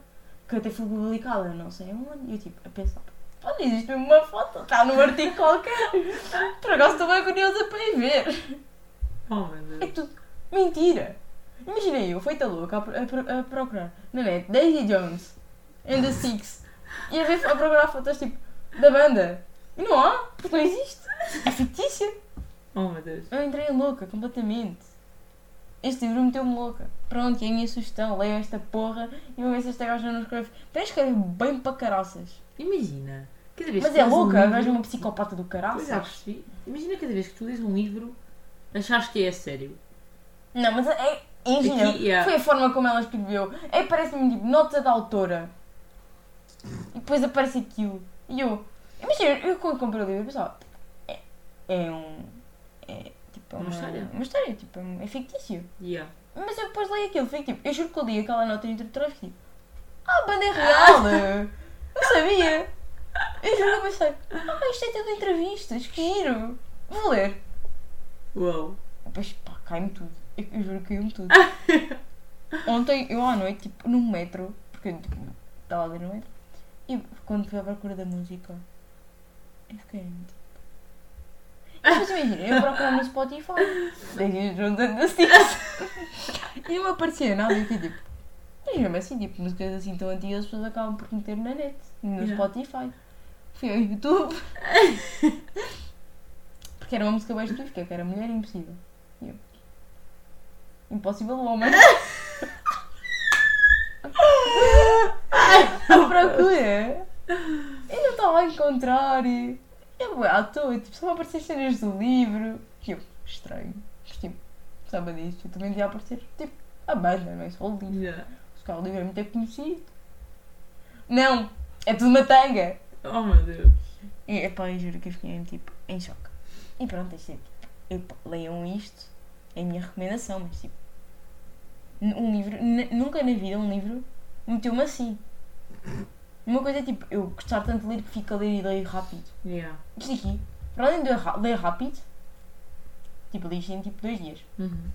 Speaker 3: que até foi publicada, não sei onde. E eu tipo, a pensar, olha, existe mesmo uma foto, está num artigo qualquer. (laughs) Por acaso estou bem curiosa para ir ver.
Speaker 2: Oh meu
Speaker 3: É
Speaker 2: Deus.
Speaker 3: tudo mentira. Imagina eu, feita louca, a, a a procurar na net Daisy Jones and the Six e a, ver, a procurar fotos tipo da banda. E não há, porque não existe. É fictícia.
Speaker 2: Oh meu Deus.
Speaker 3: Eu entrei louca, completamente. Este livro meteu-me louca. Pronto, e a minha sugestão, leiam esta porra e vão ver se esta gaja não escreve. Tem escreve bem para caraças.
Speaker 2: Imagina. Cada vez
Speaker 3: Mas
Speaker 2: que
Speaker 3: é
Speaker 2: um
Speaker 3: louca, gaja é uma psicopata do
Speaker 2: Pois já
Speaker 3: caraças.
Speaker 2: percebi. Imagina cada vez que tu lês um livro, achaste que é sério.
Speaker 3: Não, mas é. Imagina,
Speaker 2: Aqui, yeah.
Speaker 3: foi a forma como ela escreveu. É, parece-me tipo nota da autora. E depois aparece aquilo. E eu. Imagina, eu quando comprei o livro pensava. É, é um. É tipo
Speaker 2: Uma história.
Speaker 3: Uma história, tipo, é é fictício.
Speaker 2: Yeah.
Speaker 3: Mas eu depois leio aquilo, fico tipo, eu juro que eu li aquela nota introdutória e fiquei tipo, ah, a banda é real! (laughs) Não sabia! Eu juro que eu pensei, ah, isto é tudo entrevistas, que giro! Vou ler.
Speaker 2: Uau.
Speaker 3: Depois, pá, cai-me tudo. Eu, eu juro que caiu-me tudo. (laughs) Ontem, eu à noite, tipo, no metro, porque eu tipo, estava ali no metro, e quando fui à procura da música, eu fiquei tipo. Mas imagina, eu procurava no Spotify, daí juntando Sticks, e não me aparecia nada, e eu fiquei tipo. Mas mesmo assim, tipo, músicas assim tão antigas as pessoas acabam por meter na net, no
Speaker 2: Yeah.
Speaker 3: Spotify. Fui ao YouTube. (laughs) Porque era uma música bem específica, que era Mulher Impossível. Impossible Woman. (laughs) à procura. Eu não estava a encontrar. Eu à toa, tipo, só aparecer cenas do livro. E eu, estranho. Mas tipo, sabe disto? Eu também devia aparecer, tipo, a banda, não é só o livro.
Speaker 2: Yeah.
Speaker 3: Se calhar o livro é muito conhecido. Não! É tudo uma tanga!
Speaker 2: Oh meu Deus.
Speaker 3: E epá, eu juro que eu fiquei tipo em choque. E pronto, isto é tipo, leiam isto, é a minha recomendação, mas tipo, um livro, nunca na vida um livro meteu-me assim. Uma coisa é tipo, eu gostar tanto de ler que fico a ler e leio rápido.
Speaker 2: Yeah.
Speaker 3: Isto aqui, para além de ler rápido, tipo, li isto em tipo dois dias.
Speaker 2: Uhum.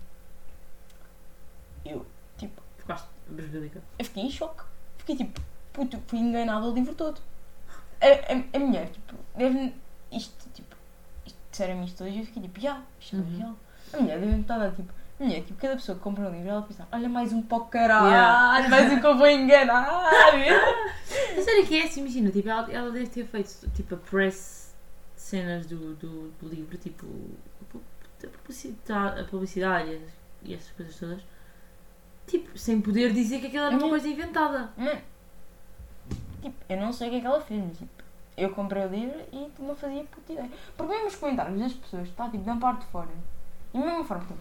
Speaker 3: Eu, tipo,
Speaker 2: Ficaste basílica.
Speaker 3: eu fiquei em choque. Fiquei tipo, puto, fui enganada o livro todo. A, a, a mulher, tipo, deve isto, tipo, isto, disseram-me isto hoje e eu fiquei tipo, já, isto é
Speaker 2: Uhum.
Speaker 3: real. A mulher deve-me estar a tipo, mulher, tipo, cada pessoa que compra um livro, ela pensa, olha mais um para o caralho,
Speaker 2: Yeah.
Speaker 3: mais um que eu vou enganar. (laughs)
Speaker 2: A sério que é assim, imagina, tipo, ela, ela deve ter feito tipo a press cenas do, do, do livro, tipo a publicidade, a publicidade e as- e essas coisas todas, tipo, sem poder dizer que aquilo era uma
Speaker 3: Uhum.
Speaker 2: coisa inventada.
Speaker 3: Mano, tipo, eu não sei o que é que ela fez, mas tipo, eu comprei o livro e não fazia puta ideia. Porque mesmo os comentários das pessoas, está tipo, da parte de fora. E mesma forma, tipo,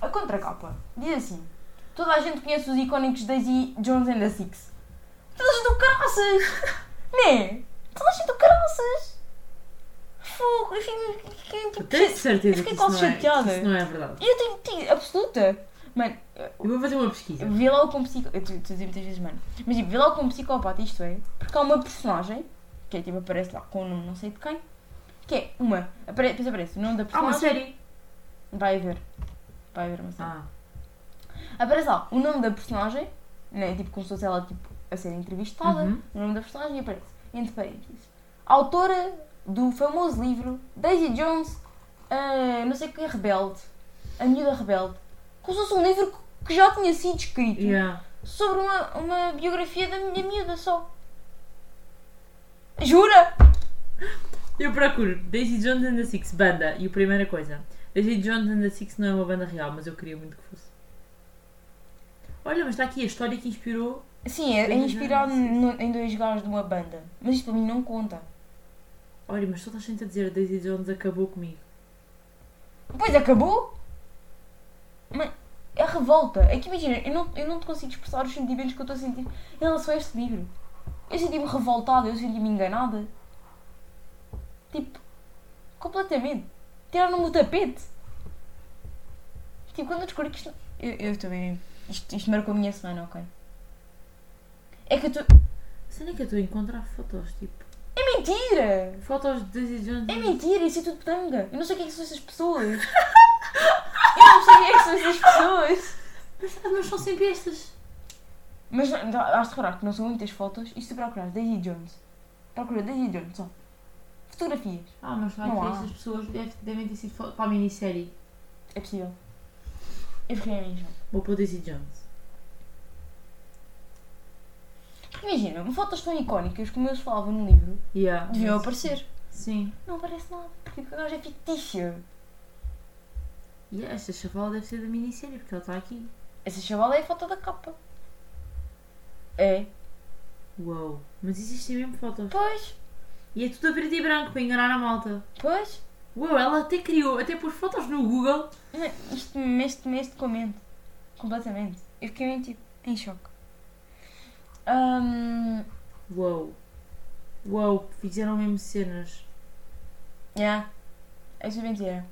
Speaker 3: a contracapa diz assim: toda a gente conhece os icónicos Daisy Jones and the Six. Toda a gente do caraças! (laughs) né? Toda a gente do caraças! Fogo, eu fico, fiquei, tipo,
Speaker 2: tenho
Speaker 3: chate-
Speaker 2: certeza
Speaker 3: eu
Speaker 2: que
Speaker 3: fiquei
Speaker 2: não,
Speaker 3: quase
Speaker 2: é,
Speaker 3: chateada.
Speaker 2: isso não é verdade.
Speaker 3: Eu tenho, tenho absoluta. Mano,
Speaker 2: Eu vou fazer uma pesquisa.
Speaker 3: Vê lá o como psicopata. Eu estou a dizer muitas vezes, mano. Mas tipo, vê lá o como psicopata, isto é. Porque há uma personagem, que é tipo, aparece lá com o nome não sei de quem, que é uma. Apare, depois aparece o nome da
Speaker 2: Ah, uma
Speaker 3: personagem.
Speaker 2: série.
Speaker 3: Vai haver. Vai haver uma série.
Speaker 2: Ah,
Speaker 3: Aparece lá o nome da personagem, né? Tipo, como se fosse ela tipo, a ser entrevistada.
Speaker 2: Uhum.
Speaker 3: O nome da personagem aparece, entre parênteses, autora do famoso livro Daisy Jones, ah, não sei o que, Rebelde. A Miúda Rebelde. Como se fosse um livro que- que já tinha sido escrito
Speaker 2: yeah.
Speaker 3: sobre uma, uma biografia da minha miúda só. Jura?
Speaker 2: Eu procuro Daisy Jones and the Six, banda. E a primeira coisa, Daisy Jones and the Six não é uma banda real, mas eu queria muito que fosse. Olha, mas está aqui a história que inspirou.
Speaker 3: Sim, é, é inspirado no- em dois gajos de uma banda. Mas isto para mim não conta.
Speaker 2: Olha, mas toda a gente a dizer Daisy Jones acabou comigo.
Speaker 3: Depois acabou? Mas é revolta. É que imagina, eu não, eu não te consigo expressar os sentimentos que eu estou a sentir em relação a este livro. Eu senti-me revoltada, eu senti-me enganada. Tipo, completamente. Tiraram-me o tapete. Tipo, quando eu descobri que isto. Eu, eu também. Isto, isto marcou a minha semana, ok? É que eu estou.
Speaker 2: Sei nem que eu estou a encontrar fotos, tipo.
Speaker 3: É mentira!
Speaker 2: Fotos de Daisy Jones.
Speaker 3: É mentira, isso é tudo tanga. Eu não sei o que é que são essas pessoas. (laughs) Eu não sei o que é que são essas pessoas.
Speaker 2: Mas, mas são sempre estas.
Speaker 3: Mas não- has de reparar que não são muitas fotos. E se tu procurares Daisy Jones, procura Daisy Jones só. Fotografias.
Speaker 2: Ah, mas
Speaker 3: Não
Speaker 2: que
Speaker 3: há.
Speaker 2: estas pessoas deve- devem ter sido fotos para a minissérie.
Speaker 3: É possível. Eu fiquei a mim já.
Speaker 2: Vou pôr Daisy Jones.
Speaker 3: Imagina, fotos tão icónicas como eles falavam no livro
Speaker 2: Yeah.
Speaker 3: deviam aparecer.
Speaker 2: Sim.
Speaker 3: Não aparece nada. Porque o gajo é fictício.
Speaker 2: E esta chavala deve ser da minissérie, porque ela está aqui.
Speaker 3: Essa chavala é a foto da capa. É.
Speaker 2: Uou. Mas existem mesmo fotos.
Speaker 3: Pois,
Speaker 2: E é tudo a preto e branco para enganar a malta.
Speaker 3: pois.
Speaker 2: Uou, ela até criou, até pôs fotos no Google.
Speaker 3: Isto mexe de comento. Completamente. Eu fiquei mesmo tipo em choque. Ahm,
Speaker 2: Uou. Uou, fizeram mesmo cenas.
Speaker 3: yeah. Isso é mentira.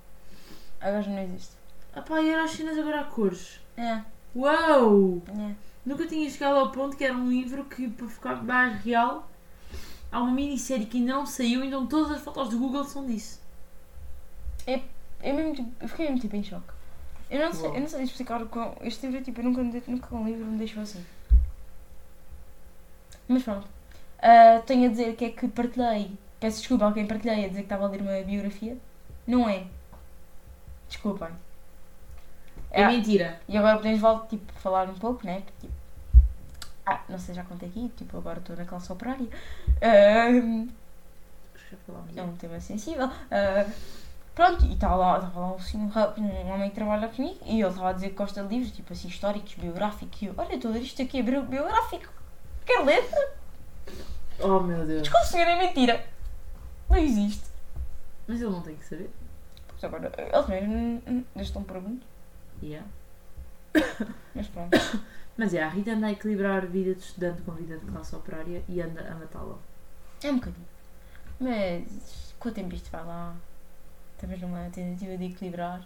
Speaker 3: Agora já não existe.
Speaker 2: Ah pá, e era as cenas agora a cores.
Speaker 3: É,
Speaker 2: Uou!
Speaker 3: é.
Speaker 2: Nunca tinha chegado ao ponto que era um livro que, para ficar mais real, há uma minissérie que ainda não saiu, então todas as fotos do Google são disso.
Speaker 3: Eu, mesmo, tipo, eu fiquei mesmo tipo em choque. Eu não sei,
Speaker 2: Uau.
Speaker 3: eu não sei explicar o quão. Este livro, tipo, eu nunca, nunca um livro me deixou assim. Mas pronto. Ah, tenho a dizer que é que partilhei. Peço desculpa a quem partilhei a dizer que estava a ler uma biografia. Não é. Desculpem.
Speaker 2: É
Speaker 3: É,
Speaker 2: mentira.
Speaker 3: E agora podemos voltar, tipo, falar um pouco, né? Tipo, ah, não sei, já contei aqui, tipo, agora estou na classe operária.
Speaker 2: Falámos.
Speaker 3: é um tema sensível. Ah, pronto, e estava lá, estava lá assim, um, um homem que trabalha comigo e ele estava a dizer que gosta de livros, tipo assim, históricos, biográficos. E eu, olha, estou a ler isto aqui, é bio- biográfico. Quer ler?
Speaker 2: Oh meu Deus.
Speaker 3: Desculpe, senhor, é mentira. Não existe.
Speaker 2: Mas ele não tem que saber.
Speaker 3: Pois agora, eles mesmo deixam perguntas,
Speaker 2: Yeah.
Speaker 3: mas pronto. (coughs)
Speaker 2: Mas é, a Rita anda a equilibrar vida de estudante com vida de classe operária e anda a matá-la.
Speaker 3: É um bocadinho. Mas com o tempo isto vai lá Estamos numa tentativa de equilibrar.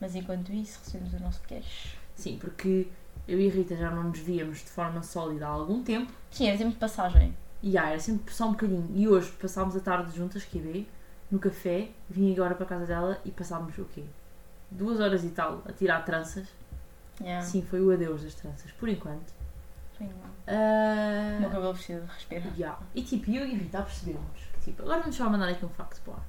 Speaker 3: Mas enquanto isso, recebemos o nosso cash.
Speaker 2: Sim, porque eu e a Rita já não nos víamos de forma sólida há algum tempo.
Speaker 3: Sim, era tempo de passagem.
Speaker 2: E ah, era sempre só um bocadinho. E hoje passámos a tarde juntas, que é no café, vim agora para a casa dela e passámos o quê? Duas horas e tal a tirar tranças.
Speaker 3: Yeah.
Speaker 2: Sim, foi o adeus das tranças, por enquanto.
Speaker 3: Sim.
Speaker 2: Ah,
Speaker 3: O meu cabelo precisa de.
Speaker 2: Yeah. E tipo, eu e a Rita percebemos que tipo, agora vamos só mandar aqui um facto para lá.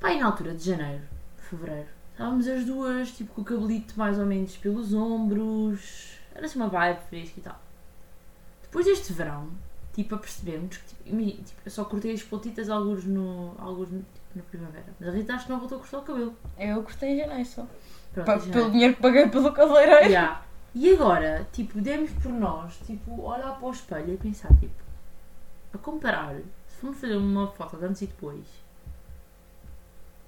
Speaker 2: Pá, e na altura de janeiro, fevereiro, estávamos as duas, tipo, com o cabelito mais ou menos pelos ombros, era assim uma vibe fresca e tal. Depois deste verão, tipo, a percebermos que, tipo, tipo, eu só cortei as pontitas alguns no, alguns no, tipo, na primavera. Mas a Rita acho que não voltou a cortar o cabelo.
Speaker 3: Eu cortei em janeiro só.
Speaker 2: Pronto,
Speaker 3: pelo dinheiro que paguei pelo cabeleireiro.
Speaker 2: Yeah. E agora, tipo, demos por nós, tipo, olhar para o espelho e pensar, tipo, a comparar, se formos fazer uma foto de antes e depois,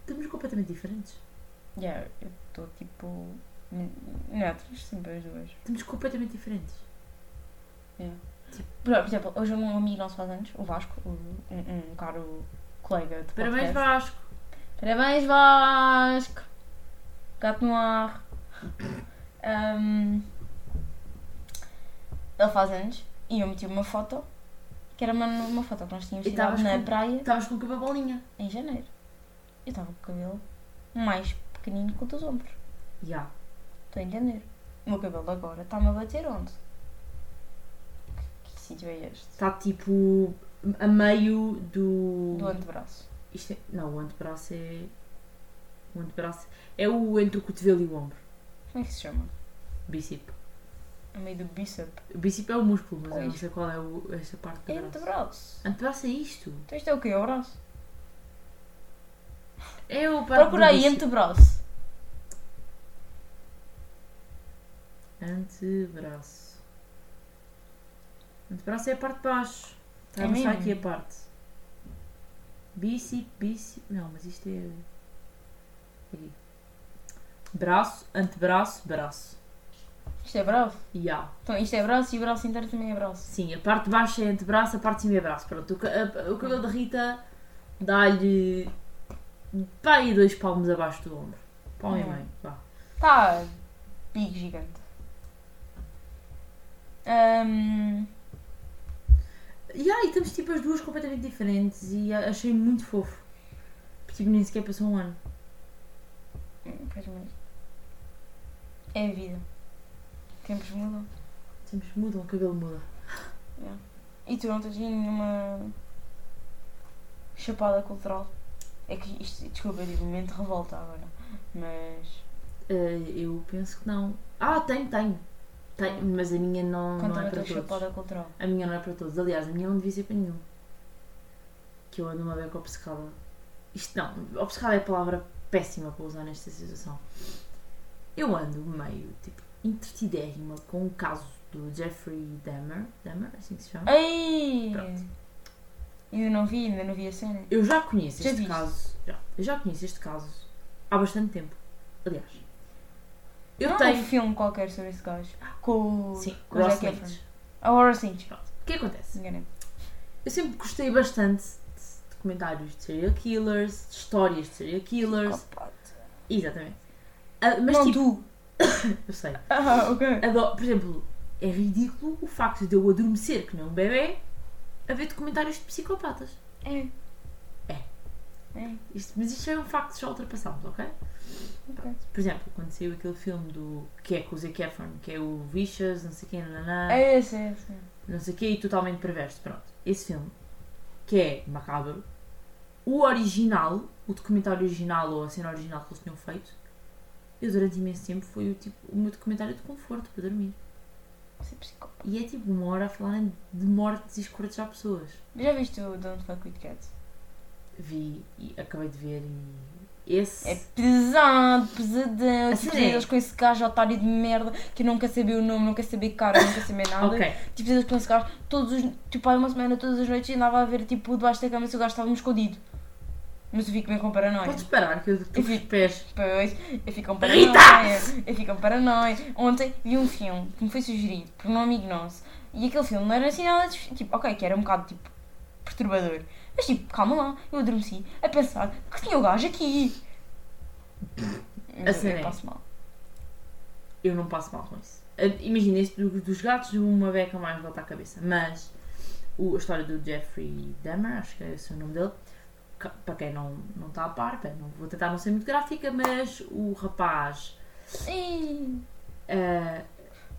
Speaker 2: estamos completamente diferentes.
Speaker 3: Yeah, eu estou tipo. Neutros, sempre as duas.
Speaker 2: Estamos completamente diferentes.
Speaker 3: Por por exemplo, hoje um amigo nosso faz anos, o Vasco, o- um, um caro colega de
Speaker 2: Parabéns,
Speaker 3: podcast.
Speaker 2: Vasco!
Speaker 3: Parabéns, Vasco! Gato no ar. Um, ele faz anos e eu meti uma foto, que era uma, uma foto que nós tínhamos tirado na
Speaker 2: com-
Speaker 3: praia
Speaker 2: Estavas com o cabelo bolinha.
Speaker 3: em janeiro. Eu estava com o cabelo mais pequenino que o dos ombros.
Speaker 2: Já.
Speaker 3: Estou a entender. O meu cabelo agora está-me a bater onde? Que, que sítio é este?
Speaker 2: Está tipo a meio do.
Speaker 3: Do antebraço.
Speaker 2: Isto é... Não, o antebraço é. O antebraço é o entre o cotovelo e o ombro.
Speaker 3: Como é que se chama?
Speaker 2: Bíceps.
Speaker 3: A meio do bíceps.
Speaker 2: O bíceps é o músculo, mas eu não sei qual é o... esta parte do
Speaker 3: É
Speaker 2: braço.
Speaker 3: antebraço.
Speaker 2: Antebraço é isto.
Speaker 3: Então isto é o quê? É o braço?
Speaker 2: É o parte
Speaker 3: Procura aí antebraço.
Speaker 2: Antebraço. Antebraço é a parte de baixo. Está
Speaker 3: É
Speaker 2: a mostrar aqui a parte. Bíceps, bíceps. Não, mas isto é. Aqui. Braço, antebraço, braço.
Speaker 3: Isto é braço.
Speaker 2: E há.
Speaker 3: Então isto é braço e o braço inteiro também é braço.
Speaker 2: Sim, a parte de baixo é antebraço, a parte de cima é braço. Pronto, o, a- o cabelo da Rita dá-lhe. pá, aí dois palmos abaixo do ombro. Palmo e
Speaker 3: Hum.
Speaker 2: meio. Vá.
Speaker 3: Tá big gigante. Ahm,
Speaker 2: E aí estamos tipo as duas completamente diferentes e achei muito fofo. Porque tipo, nem sequer passou um ano.
Speaker 3: Pois mesmo. É a vida. Tempos mudam.
Speaker 2: Tempos mudam, o cabelo muda.
Speaker 3: E tu não estás indo numa chapada cultural? É que isto, desculpa, eu digo momento revolta agora. Mas
Speaker 2: Eh, eu penso que não. Ah, tenho, tenho. Tenho, mas a minha não, não é para todos.
Speaker 3: chapada cultural.
Speaker 2: A minha não é para todos. Aliás, a minha não devia ser para nenhum. Que eu ando uma beca obcecada. Isto não, obcecada é a palavra péssima para usar nesta situação. Eu ando meio, tipo, entretidérrima com o caso do Jeffrey Dahmer. Dahmer, é assim que se chama?
Speaker 3: Ei!
Speaker 2: Pronto.
Speaker 3: Ainda não vi, ainda não vi a cena.
Speaker 2: Eu já conheço
Speaker 3: Já
Speaker 2: este
Speaker 3: viste?
Speaker 2: caso. Já, eu já conheço este caso há bastante tempo. Aliás, eu
Speaker 3: não há
Speaker 2: tenho.
Speaker 3: um filme qualquer sobre esse gajo. Com o.
Speaker 2: Sim,
Speaker 3: com o
Speaker 2: Ross. Lynch.
Speaker 3: A Horror Cinch.
Speaker 2: Pronto. O que acontece?
Speaker 3: Enganei.
Speaker 2: Eu sempre gostei bastante documentários de serial killers, de histórias de serial killers.
Speaker 3: Psicopata.
Speaker 2: Exatamente. Ah, mas
Speaker 3: não
Speaker 2: tipo,
Speaker 3: tu. (coughs)
Speaker 2: eu sei.
Speaker 3: Ah, ok.
Speaker 2: Adoro, por exemplo, é ridículo o facto de eu adormecer que nem um bebê a ver documentários de psicopatas.
Speaker 3: É.
Speaker 2: É.
Speaker 3: É.
Speaker 2: Isto, mas isto é um facto que já ultrapassamos, ok?
Speaker 3: Ok.
Speaker 2: Por exemplo, quando saiu aquele filme do que é com o Zac Efron, que é o Vicious, não sei quem, nananã,
Speaker 3: É esse, é esse.
Speaker 2: não sei o quê, e totalmente perverso. Pronto, esse filme, que é macabro, o original, o documentário original ou a cena original que eles tinham feito, eu durante imenso tempo foi o, tipo, o meu documentário de conforto para dormir.
Speaker 3: Você é psicopata.
Speaker 2: E é tipo uma hora a falarem de mortes e escorrejar pessoas.
Speaker 3: Já viste o Don't Fuck With Cats?
Speaker 2: Vi e acabei de ver e esse.
Speaker 3: É pesado, pesadão.
Speaker 2: A
Speaker 3: Tipo, eles com esse gajo otário de merda que não quer saber o nome, não quer saber cara, não quer saber nada.
Speaker 2: Ok,
Speaker 3: Tipo, eles com esse gajo, todos os. Tipo, há uma semana, todas as noites, andava a ver, tipo, debaixo da cama se o gajo estava escondido. Mas eu fico bem com paranoia.
Speaker 2: podes parar que eu estou
Speaker 3: Eu
Speaker 2: com os pés.
Speaker 3: Depois, eu fico com paranoia. Eu fico com paranoia. Ontem vi um filme que me foi sugerido por um amigo nosso. E aquele filme não era assim nada de... Tipo, ok, que era um bocado, tipo, perturbador. Mas tipo, calma lá, eu adormeci a pensar que tinha o gajo aqui.
Speaker 2: A cena
Speaker 3: eu
Speaker 2: é-
Speaker 3: passo mal.
Speaker 2: Eu não passo mal com isso. Imagina, este do- dos gatos, uma beca mais volta à cabeça. Mas o- a história do Jeffrey Dahmer, acho que é esse o nome dele, para quem não, não está a par, pá, não vou tentar não ser muito gráfica, mas o rapaz.
Speaker 3: Ih,
Speaker 2: ah,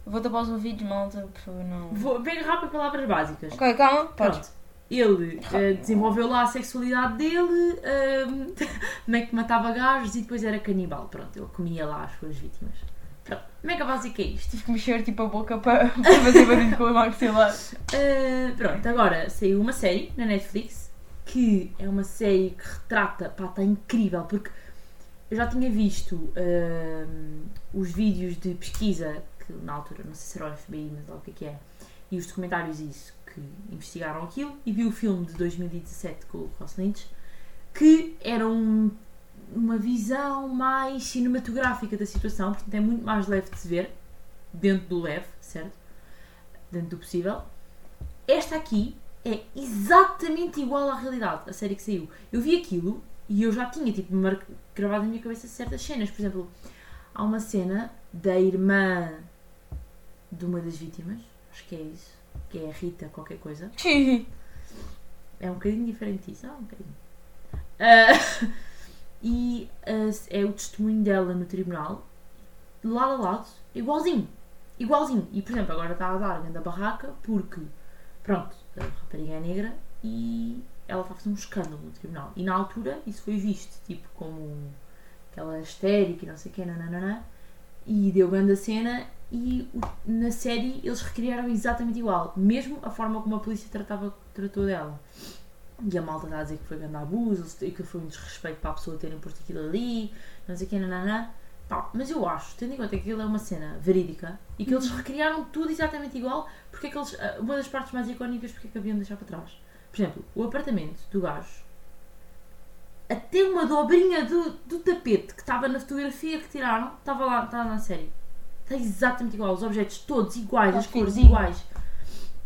Speaker 3: Vou tapar os ouvidos, malta, por favor, não.
Speaker 2: vou bem rápido palavras básicas.
Speaker 3: Ok, calma, podes.
Speaker 2: Pronto. Ele eh, desenvolveu lá a sexualidade dele, ehm, (laughs) como é que matava gajos e depois era canibal. Pronto, ele comia lá as suas vítimas. Pronto, mega básico é isto.
Speaker 3: Tive que mexer tipo a boca para, (laughs) para fazer barulho com o maxilar.
Speaker 2: Eh, pronto, agora saiu uma série na Netflix que é uma série que retrata, pá, está incrível porque eu já tinha visto ehm, os vídeos de pesquisa que na altura, não sei se era o FBI, mas lá o que é que é, e os documentários isso que investigaram aquilo e vi o filme de 2017 com o Lynch que era um- uma visão mais cinematográfica da situação, portanto é muito mais leve de se ver, dentro do leve, certo? Dentro do possível. Esta aqui é exatamente igual à realidade, a série que saiu. Eu vi aquilo e eu já tinha tipo gravado na minha cabeça certas cenas. Por exemplo, há uma cena da irmã de uma das vítimas, acho que é isso, que é a Rita, qualquer coisa. É um bocadinho diferente disso, ah, um bocadinho. Ah, (laughs) e ah, é o testemunho dela no tribunal, lado a lado, igualzinho. Igualzinho. E, por exemplo, agora está a dar da barraca porque, pronto, a rapariga é negra e ela está a fazer um escândalo no tribunal. E na altura isso foi visto, tipo, como aquela histérica e não sei o quê, nananana, e deu grande a cena e na série eles recriaram exatamente igual, mesmo a forma como a polícia tratava, tratou dela. E a malta está a dizer que foi grande abuso, e que foi um desrespeito para a pessoa terem posto aquilo ali, não sei o quê, nananã. Pá, mas eu acho, tendo em conta que aquilo é uma cena verídica e que eles recriaram tudo exatamente igual, porque é que eles, ah, uma das partes mais icónicas, porque é que haviam de deixar para trás? Por exemplo, o apartamento do gajo, até uma dobrinha do, do tapete que estava na fotografia que tiraram, estava lá, estava na série. Está exatamente igual, os objetos todos iguais,
Speaker 3: Tá
Speaker 2: as cores iguais.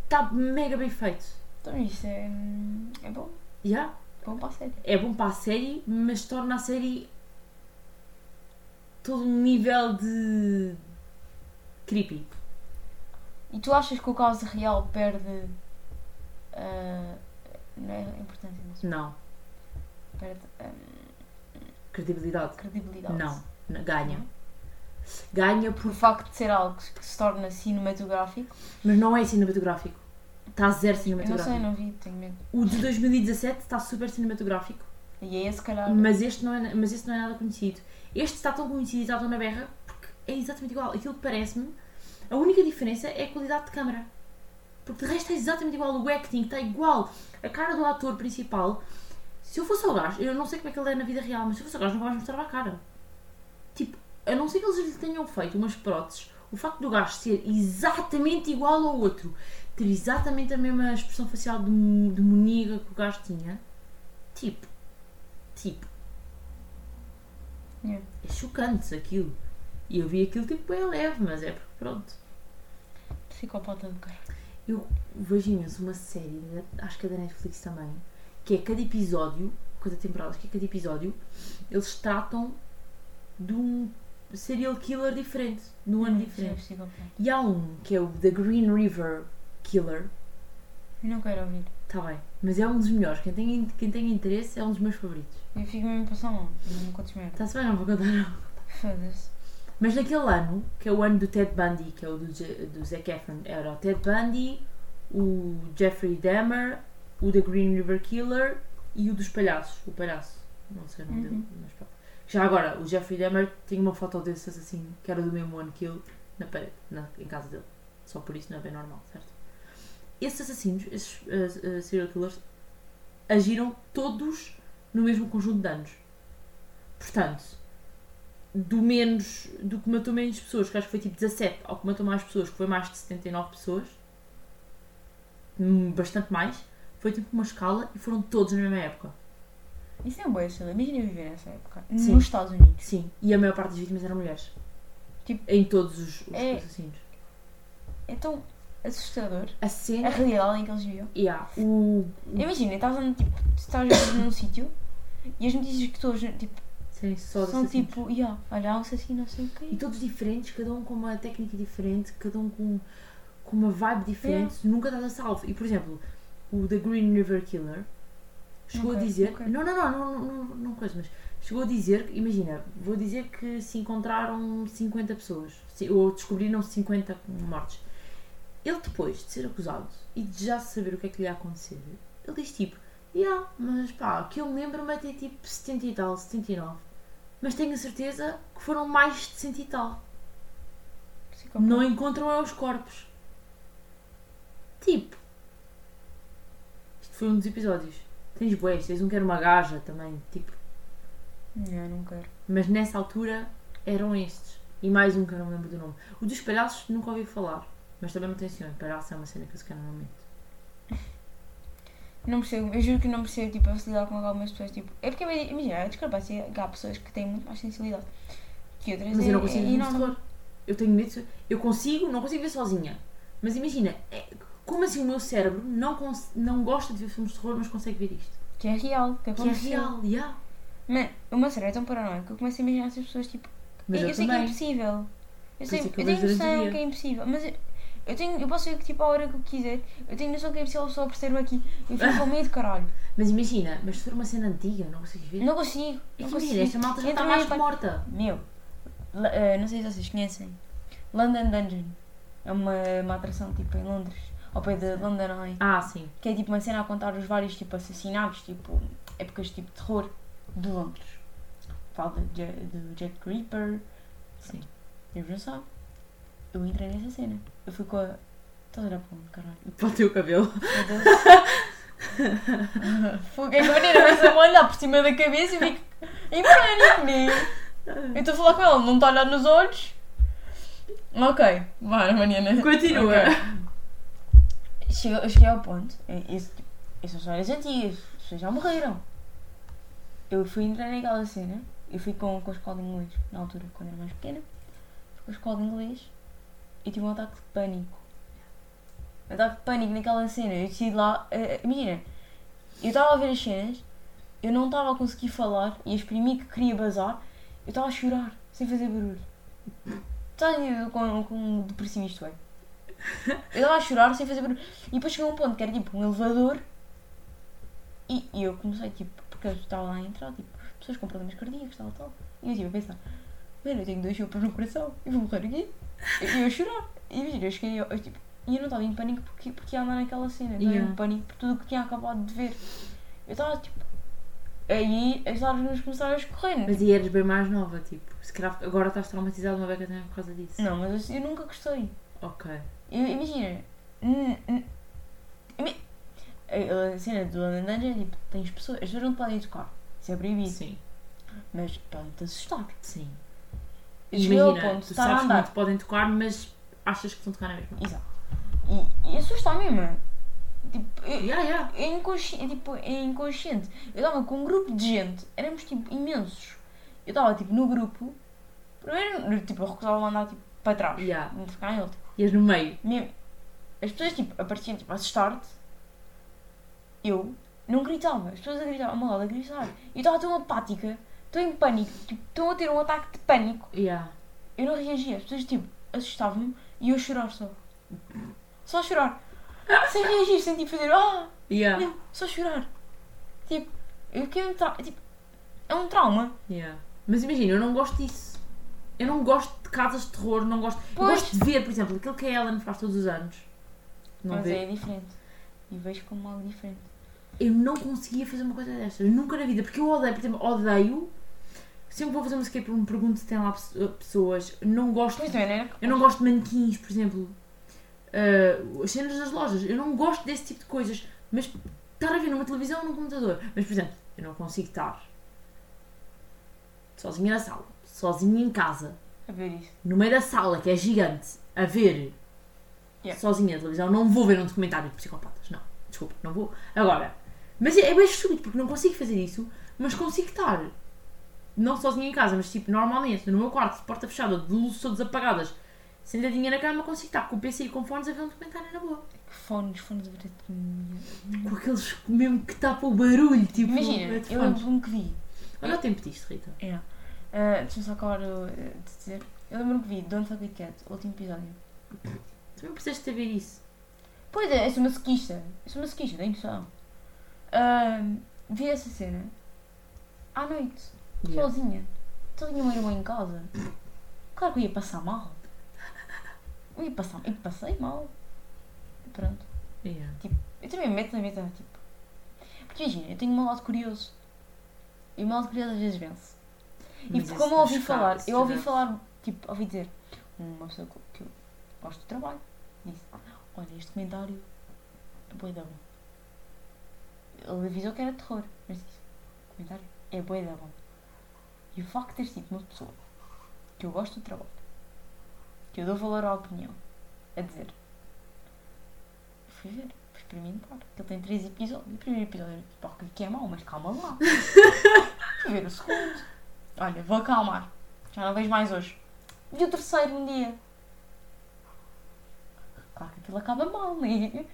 Speaker 2: Está mega bem feito.
Speaker 3: Então isto é, é bom.
Speaker 2: Já?
Speaker 3: Bom para a série.
Speaker 2: É bom para a série, mas torna a série todo um nível de creepy.
Speaker 3: E tu achas que o caso real perde. ah, não é importância, mas
Speaker 2: Não.
Speaker 3: Perde ah,
Speaker 2: Credibilidade.
Speaker 3: credibilidade?
Speaker 2: Não. Ganha. Ganha por.
Speaker 3: Por facto de ser algo que se torna cinematográfico.
Speaker 2: Mas não é cinematográfico. Está zero
Speaker 3: Eu não
Speaker 2: cinematográfico.
Speaker 3: sei, não vi, tenho medo.
Speaker 2: O de 2017 está super cinematográfico.
Speaker 3: E aí, se calhar.
Speaker 2: Mas este não é, mas este não é nada conhecido. Este está tão conhecido e está tão na berra porque é exatamente igual. Aquilo que parece-me, a única diferença é a qualidade de câmara. Porque de resto é exatamente igual. O acting está igual. A cara do ator principal. Se eu fosse o gajo, eu não sei como é que ele é na vida real, mas se eu fosse o gajo, não vais mostrar a cara. Tipo, a não ser que eles lhe tenham feito umas próteses, o facto do gajo ser exatamente igual ao outro, ter exatamente a mesma expressão facial de, de moniga que o gajo tinha, tipo, tipo,
Speaker 3: Yeah.
Speaker 2: é chocante aquilo. E eu vi aquilo tipo é leve, mas é porque pronto.
Speaker 3: Psicopata do cara.
Speaker 2: Eu vejo imenso uma série, acho que é da Netflix também, que é cada episódio, cada temporada, que é cada episódio, eles tratam de um serial killer diferente, de um ano diferente. E há um que é o The Green River Killer,
Speaker 3: Eu não quero ouvir.
Speaker 2: está bem, mas é um dos melhores. Quem tem, quem tem interesse é um dos meus favoritos.
Speaker 3: Eu fico mesmo mal. Não me contes merda.
Speaker 2: Está-se bem, não vou contar não.
Speaker 3: Foda-se.
Speaker 2: Mas naquele ano, que é o ano do Ted Bundy, que é o do, do Zac Efron, era o Ted Bundy, o Jeffrey Dahmer, o The Green River Killer e o dos palhaços, o palhaço. Não sei o nome
Speaker 3: Uhum.
Speaker 2: dele, mas pronto. Já agora, o Jeffrey Dahmer tinha uma foto desse assassino, que era do mesmo ano que ele, na parede, na, em casa dele. Só por isso não é bem normal, certo? Esses assassinos, esses uh, uh, serial killers, agiram todos no mesmo conjunto de anos. Portanto, do menos, do que matou menos pessoas, que acho que foi tipo 17, ao que matou mais pessoas, que foi mais de 79 pessoas, hum, bastante mais, foi tipo uma escala e foram todos na mesma época.
Speaker 3: Isso é boa, Sheila. Imagina eu viver nessa época.
Speaker 2: Sim.
Speaker 3: Nos Estados Unidos.
Speaker 2: Sim, e a maior parte das vítimas eram mulheres.
Speaker 3: Tipo,
Speaker 2: em todos os, os
Speaker 3: é-
Speaker 2: assassinos.
Speaker 3: Então, assustador.
Speaker 2: A
Speaker 3: A
Speaker 2: cena.
Speaker 3: realidade em que eles viviam.
Speaker 2: Yeah, o.
Speaker 3: Imagina, estás andando, tipo, estás a num sítio e as notícias que todos, tipo,
Speaker 2: Sim, só
Speaker 3: são
Speaker 2: assassinos.
Speaker 3: tipo, yeah, olha, há um assassino, não sei o
Speaker 2: E
Speaker 3: quê.
Speaker 2: todos diferentes, cada um com uma técnica diferente, cada um com, com uma vibe diferente, nunca estás a salvo. E por exemplo, o The Green River Killer chegou
Speaker 3: Ok,
Speaker 2: a dizer.
Speaker 3: ok.
Speaker 2: Não, não, não, não, não, não, não coisa, mas chegou a dizer, imagina, vou dizer que se encontraram 50 pessoas, ou descobriram 50 mortes. Ele depois de ser acusado e de já saber o que é que lhe ia acontecer, ele diz tipo, yeah, mas pá, que eu me lembro-me até tipo 70 e tal, 79. Mas tenho a certeza que foram mais de 100 e tal. Não encontram é os corpos. Tipo. Foi um dos episódios. Tens boés, tens um que era uma gaja também. Tipo.
Speaker 3: Não, não quero.
Speaker 2: Mas nessa altura eram estes. E mais um que eu não me lembro do nome. O dos palhaços nunca ouvi falar. Mas também me atenção. Palhaço é uma cena que eu se calhar não meto.
Speaker 3: Não percebo, eu juro que não percebo, tipo, a lidar com algumas pessoas, tipo, é porque, imagina, a discrepância é que há pessoas que têm muito mais sensibilidade que outras.
Speaker 2: Mas
Speaker 3: é,
Speaker 2: eu não consigo
Speaker 3: é
Speaker 2: ver terror. Eu tenho medo. de- Eu consigo, não consigo ver sozinha. Mas imagina, é- como assim o meu cérebro não, não gosta de ver filmes de terror, mas consegue ver isto?
Speaker 3: Que é real, que
Speaker 2: Que é real, yeah.
Speaker 3: Mas o meu cérebro é tão paranoico que eu começo a imaginar essas pessoas, tipo,
Speaker 2: Mas
Speaker 3: eu,
Speaker 2: eu,
Speaker 3: sei que é impossível. Eu, sei,
Speaker 2: é
Speaker 3: eu
Speaker 2: eu
Speaker 3: tenho noção que é impossível, mas eu, eu, tenho, eu posso ver que tipo a hora que eu quiser, eu tenho noção que é impossível só aparecer aqui. Eu fico com medo, caralho. (laughs)
Speaker 2: Mas imagina, mas se for uma cena antiga, não consegues ver?
Speaker 3: Não consigo.
Speaker 2: É
Speaker 3: Não
Speaker 2: que
Speaker 3: consigo.
Speaker 2: imagina, esta malta já está mais que morta.
Speaker 3: Meu, eh, não sei se vocês conhecem. London Dungeon. É uma, uma atração tipo em Londres, ao pé de Eye.
Speaker 2: Ah, sim.
Speaker 3: Que é tipo uma cena a contar os vários tipo assassinatos, tipo épocas tipo de terror de Londres. Fala do, Ja- do Jack Ripper.
Speaker 2: Sim.
Speaker 3: Eu não sabe. Eu entrei nessa cena. Eu fui com a. Estás a olhar para onde, caralho? (laughs)
Speaker 2: Para o cabelo.
Speaker 3: Meu Deus. É que a menina começa a me olhar por cima da cabeça e fico em pânico, né? Eu estou a falar com ela, não está a olhar nos olhos. Ok, bora, Mariana.
Speaker 2: Continua.
Speaker 3: Ok. Cheguei, eu cheguei ao ponto. Isso, tipo, são histórias antigas, as pessoas já morreram. Eu fui entrar naquela cena, eu fui com, com a escola de inglês, na altura, quando era mais pequena. Fui com a escola de inglês e tive um ataque de pânico. Um ataque de pânico naquela cena. Eu decidi lá. eh, imagina, eu estava a ver as cenas, eu não estava a conseguir falar e exprimir que queria bazar, eu estava a chorar, sem fazer barulho. Estás a ver com, com depressivo isto é? Eu estava a chorar sem fazer barulho. E depois chegou um ponto que era tipo um elevador e, e eu comecei tipo, porque eu estava lá a entrar, tipo, pessoas com problemas cardíacos, tal, tal. E eu estive a pensar, mano, eu tenho dois sopros no coração, eu vou morrer aqui. E eu a chorar. E imagina, eu cheguei, eu, eu, tipo, e eu não estava em pânico porque, porque ia andar naquela cena, estava
Speaker 2: Yeah.
Speaker 3: em pânico por tudo o que tinha acabado de ver. Eu estava tipo. Aí as lágrimas começaram a escorrer.
Speaker 2: Mas e eres bem mais nova, tipo. Se calhar agora estás traumatizada uma beca também por causa disso.
Speaker 3: Não, mas eu, eu nunca gostei.
Speaker 2: Ok.
Speaker 3: Imagina. n- n- imi- A cena do Dungeon é tipo, tens pessoas, as pessoas não te podem tocar. Isso é proibido.
Speaker 2: Sim.
Speaker 3: Mas podem-te assustar.
Speaker 2: Sim.
Speaker 3: Eu cheguei ao
Speaker 2: Imagina,
Speaker 3: ponto de estar a
Speaker 2: que não
Speaker 3: andar.
Speaker 2: te podem tocar, mas achas que a tocar na mesma.
Speaker 3: Exato. E, e assusta mesmo. Tipo,
Speaker 2: Yeah, yeah.
Speaker 3: é inconsciente, tipo, é inconsciente. Eu estava com um grupo de gente, éramos tipo imensos. Eu estava tipo no grupo, primeiro, tipo, eu recusava andar tipo para trás,
Speaker 2: Yeah.
Speaker 3: não ficar em outro.
Speaker 2: Ias no meio.
Speaker 3: Mesmo, as pessoas tipo, apareciam tipo a assustar-te, eu não gritava, as pessoas a gritar, meu lado a gritar. E eu estava tão apática, tão em pânico, tipo, tão a ter um ataque de pânico,
Speaker 2: Yeah.
Speaker 3: eu não reagia. As pessoas tipo assustavam-me e eu a chorar só. Só a chorar. Sem reagir, sem tipo fazer ah!
Speaker 2: Yeah.
Speaker 3: Não, só chorar. Tipo, eu trauma. Tipo, é um trauma.
Speaker 2: Yeah. Mas imagina, eu não gosto disso. Eu não gosto de casas de terror, não gosto. Eu
Speaker 3: Pois.
Speaker 2: gosto de ver, por exemplo, aquilo que a Ellen faz todos os anos. Não
Speaker 3: Mas
Speaker 2: vê?
Speaker 3: é diferente. E vejo como algo diferente.
Speaker 2: Eu não conseguia fazer uma coisa destas. Nunca na vida. Porque eu odeio, por exemplo, odeio. Sempre vou fazer uma escape room, pergunto se tem lá pe- pessoas. Não gosto.
Speaker 3: Pois não era?
Speaker 2: Eu não gosto de manequins, por exemplo. Ah, as cenas das lojas. Eu não gosto desse tipo de coisas. Mas estar a ver numa televisão ou num computador. Mas, por exemplo, eu não consigo estar sozinha na sala, sozinha em casa,
Speaker 3: A ver isso.
Speaker 2: no meio da sala, que é gigante, a ver
Speaker 3: Yeah.
Speaker 2: sozinha na televisão. Não vou ver um documentário de psicopatas. Não, desculpa, não vou. Agora, mas é, é bem estúpido porque não consigo fazer isso, mas consigo estar. Não sozinha em casa, mas tipo, normalmente, no meu quarto, de porta fechada, de luzes todas apagadas, Sentadinha na cama, consigo estar com o PC e com fones a ver um documentário na boa.
Speaker 3: Fones, fones de
Speaker 2: Com aqueles mesmo que tapa o barulho, tipo.
Speaker 3: Imagina,
Speaker 2: headphones.
Speaker 3: eu lembro-me que vi.
Speaker 2: Olha o tempo disto, Rita.
Speaker 3: É. Uh, Deixa-me só acabar uh, de dizer. Eu lembro-me que vi Don't Fuck With Cat, o último episódio.
Speaker 2: Tu não precisas de ver isso.
Speaker 3: Pois é, eu sou masoquista. Eu sou masoquista, tenho noção. Uh, vi essa cena à noite,
Speaker 2: Yeah.
Speaker 3: sozinha. O meu irmão em casa. Claro que eu ia passar mal. Eu ia passar, e passei mal. Pronto.
Speaker 2: Yeah.
Speaker 3: Eu também me meto na meta, tipo. Porque imagina, eu tenho um lado curioso. E o meu lado curioso às vezes vence. E
Speaker 2: Mas
Speaker 3: como eu ouvi falar, eu ouvi falar, tipo, ouvi dizer, uma pessoa que eu gosto do trabalho, disse, olha, este comentário é boi da bom. Ele avisou que era terror, mas disse, o comentário é boi da bom. E o facto de ter sido uma pessoa que eu gosto do trabalho, que eu dou valor à opinião, a dizer, fui ver, fui experimentar, que ele tem três episódios. O primeiro episódio era tipo, que é mau, mas calma lá. (laughs) fui ver o segundo. Olha, vou acalmar. Já não vejo mais hoje. E o terceiro um dia. Claro que aquilo acaba mal, né?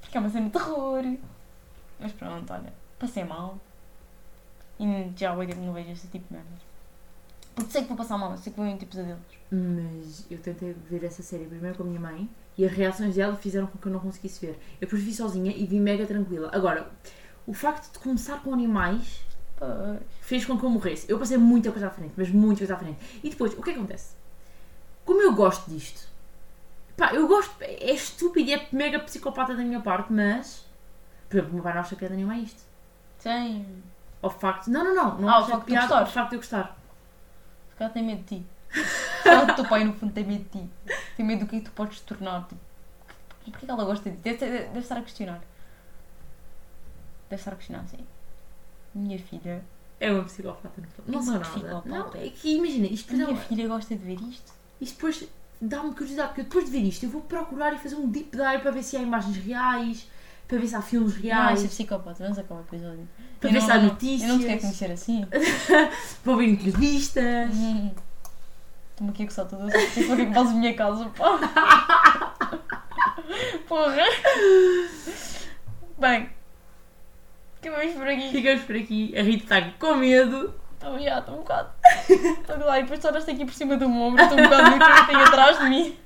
Speaker 3: Porque é uma cena de terror. Mas pronto, olha, passei mal. E já hoje não vejo esse tipo de merdas. Porque sei que vou passar mal, sei que vou em tipos deles.
Speaker 2: Mas eu tentei ver essa série primeiro com a minha mãe e as reações dela fizeram com que eu não conseguisse ver. Eu depois vi sozinha e vi mega tranquila. Agora, o facto de começar com animais Fez com que eu morresse. Eu passei muita coisa à frente, mas muita coisa à frente. E depois, o que acontece? Como eu gosto disto, pá, eu gosto, é estúpido e é mega psicopata da minha parte, mas, por exemplo, o meu pai não acha piada nenhuma a isto.
Speaker 3: Tem.
Speaker 2: Ao facto, não, não, não, não
Speaker 3: Ah, o
Speaker 2: acha
Speaker 3: facto de
Speaker 2: piada ao facto de eu gostar.
Speaker 3: Se calhar tem medo de ti. Calhar o teu pai, no fundo, tem medo de ti. Tem medo do que é tu podes tornar. Tipo, porquê que ela gosta de ti? Deve, deve estar a questionar. Deve estar a questionar, sim. Minha filha.
Speaker 2: É uma psicopata. no fundo. Não
Speaker 3: É
Speaker 2: sou
Speaker 3: uma
Speaker 2: nada. Não, é que imagina, isto
Speaker 3: A minha
Speaker 2: depois,
Speaker 3: filha gosta de ver isto.
Speaker 2: isto depois dá-me curiosidade, porque eu depois de ver isto eu vou procurar e fazer um deep dive para ver se há imagens reais, para ver se há filmes
Speaker 3: Não,
Speaker 2: reais,
Speaker 3: isso é psicopata. Vamos acabar o episódio.
Speaker 2: para
Speaker 3: Eu
Speaker 2: ver se
Speaker 3: não-
Speaker 2: há
Speaker 3: Eu
Speaker 2: notícias,
Speaker 3: não te quero conhecer assim. (laughs)
Speaker 2: vou ver entrevistas.
Speaker 3: Hum. Estou-me aqui a coçar toda. Se for que fazes a minha casa, pá. (laughs) Porra. Bem. Ficamos por aqui.
Speaker 2: Ficamos por aqui, a Rita está com medo.
Speaker 3: Estou já, estou um bocado. Estou lá e depois tornas-te aqui por cima do meu ombro. Estou um bocado muito que tem atrás de mim.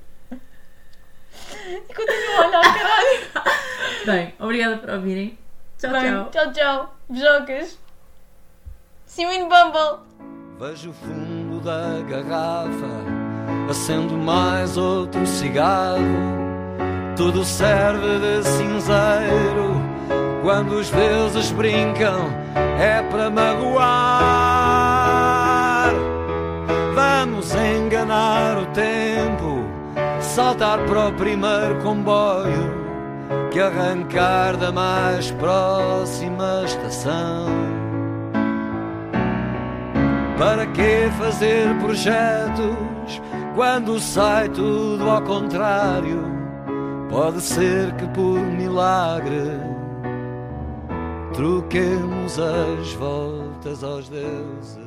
Speaker 3: E continuo a olhar, caralho.
Speaker 2: Bem, obrigada por ouvirem. Tchau,
Speaker 3: Bem,
Speaker 2: tchau.
Speaker 3: tchau, tchau. Beijocas. See you in Bumble.
Speaker 1: Vejo o fundo da garrafa, acendo mais outro cigarro. Tudo serve de cinzeiro. Quando os deuses brincam, é para magoar. Vamos enganar o tempo, saltar para o primeiro comboio que arrancar da mais próxima estação. Para que fazer projetos quando sai tudo ao contrário? Pode ser que por milagre troquemos as voltas aos deuses.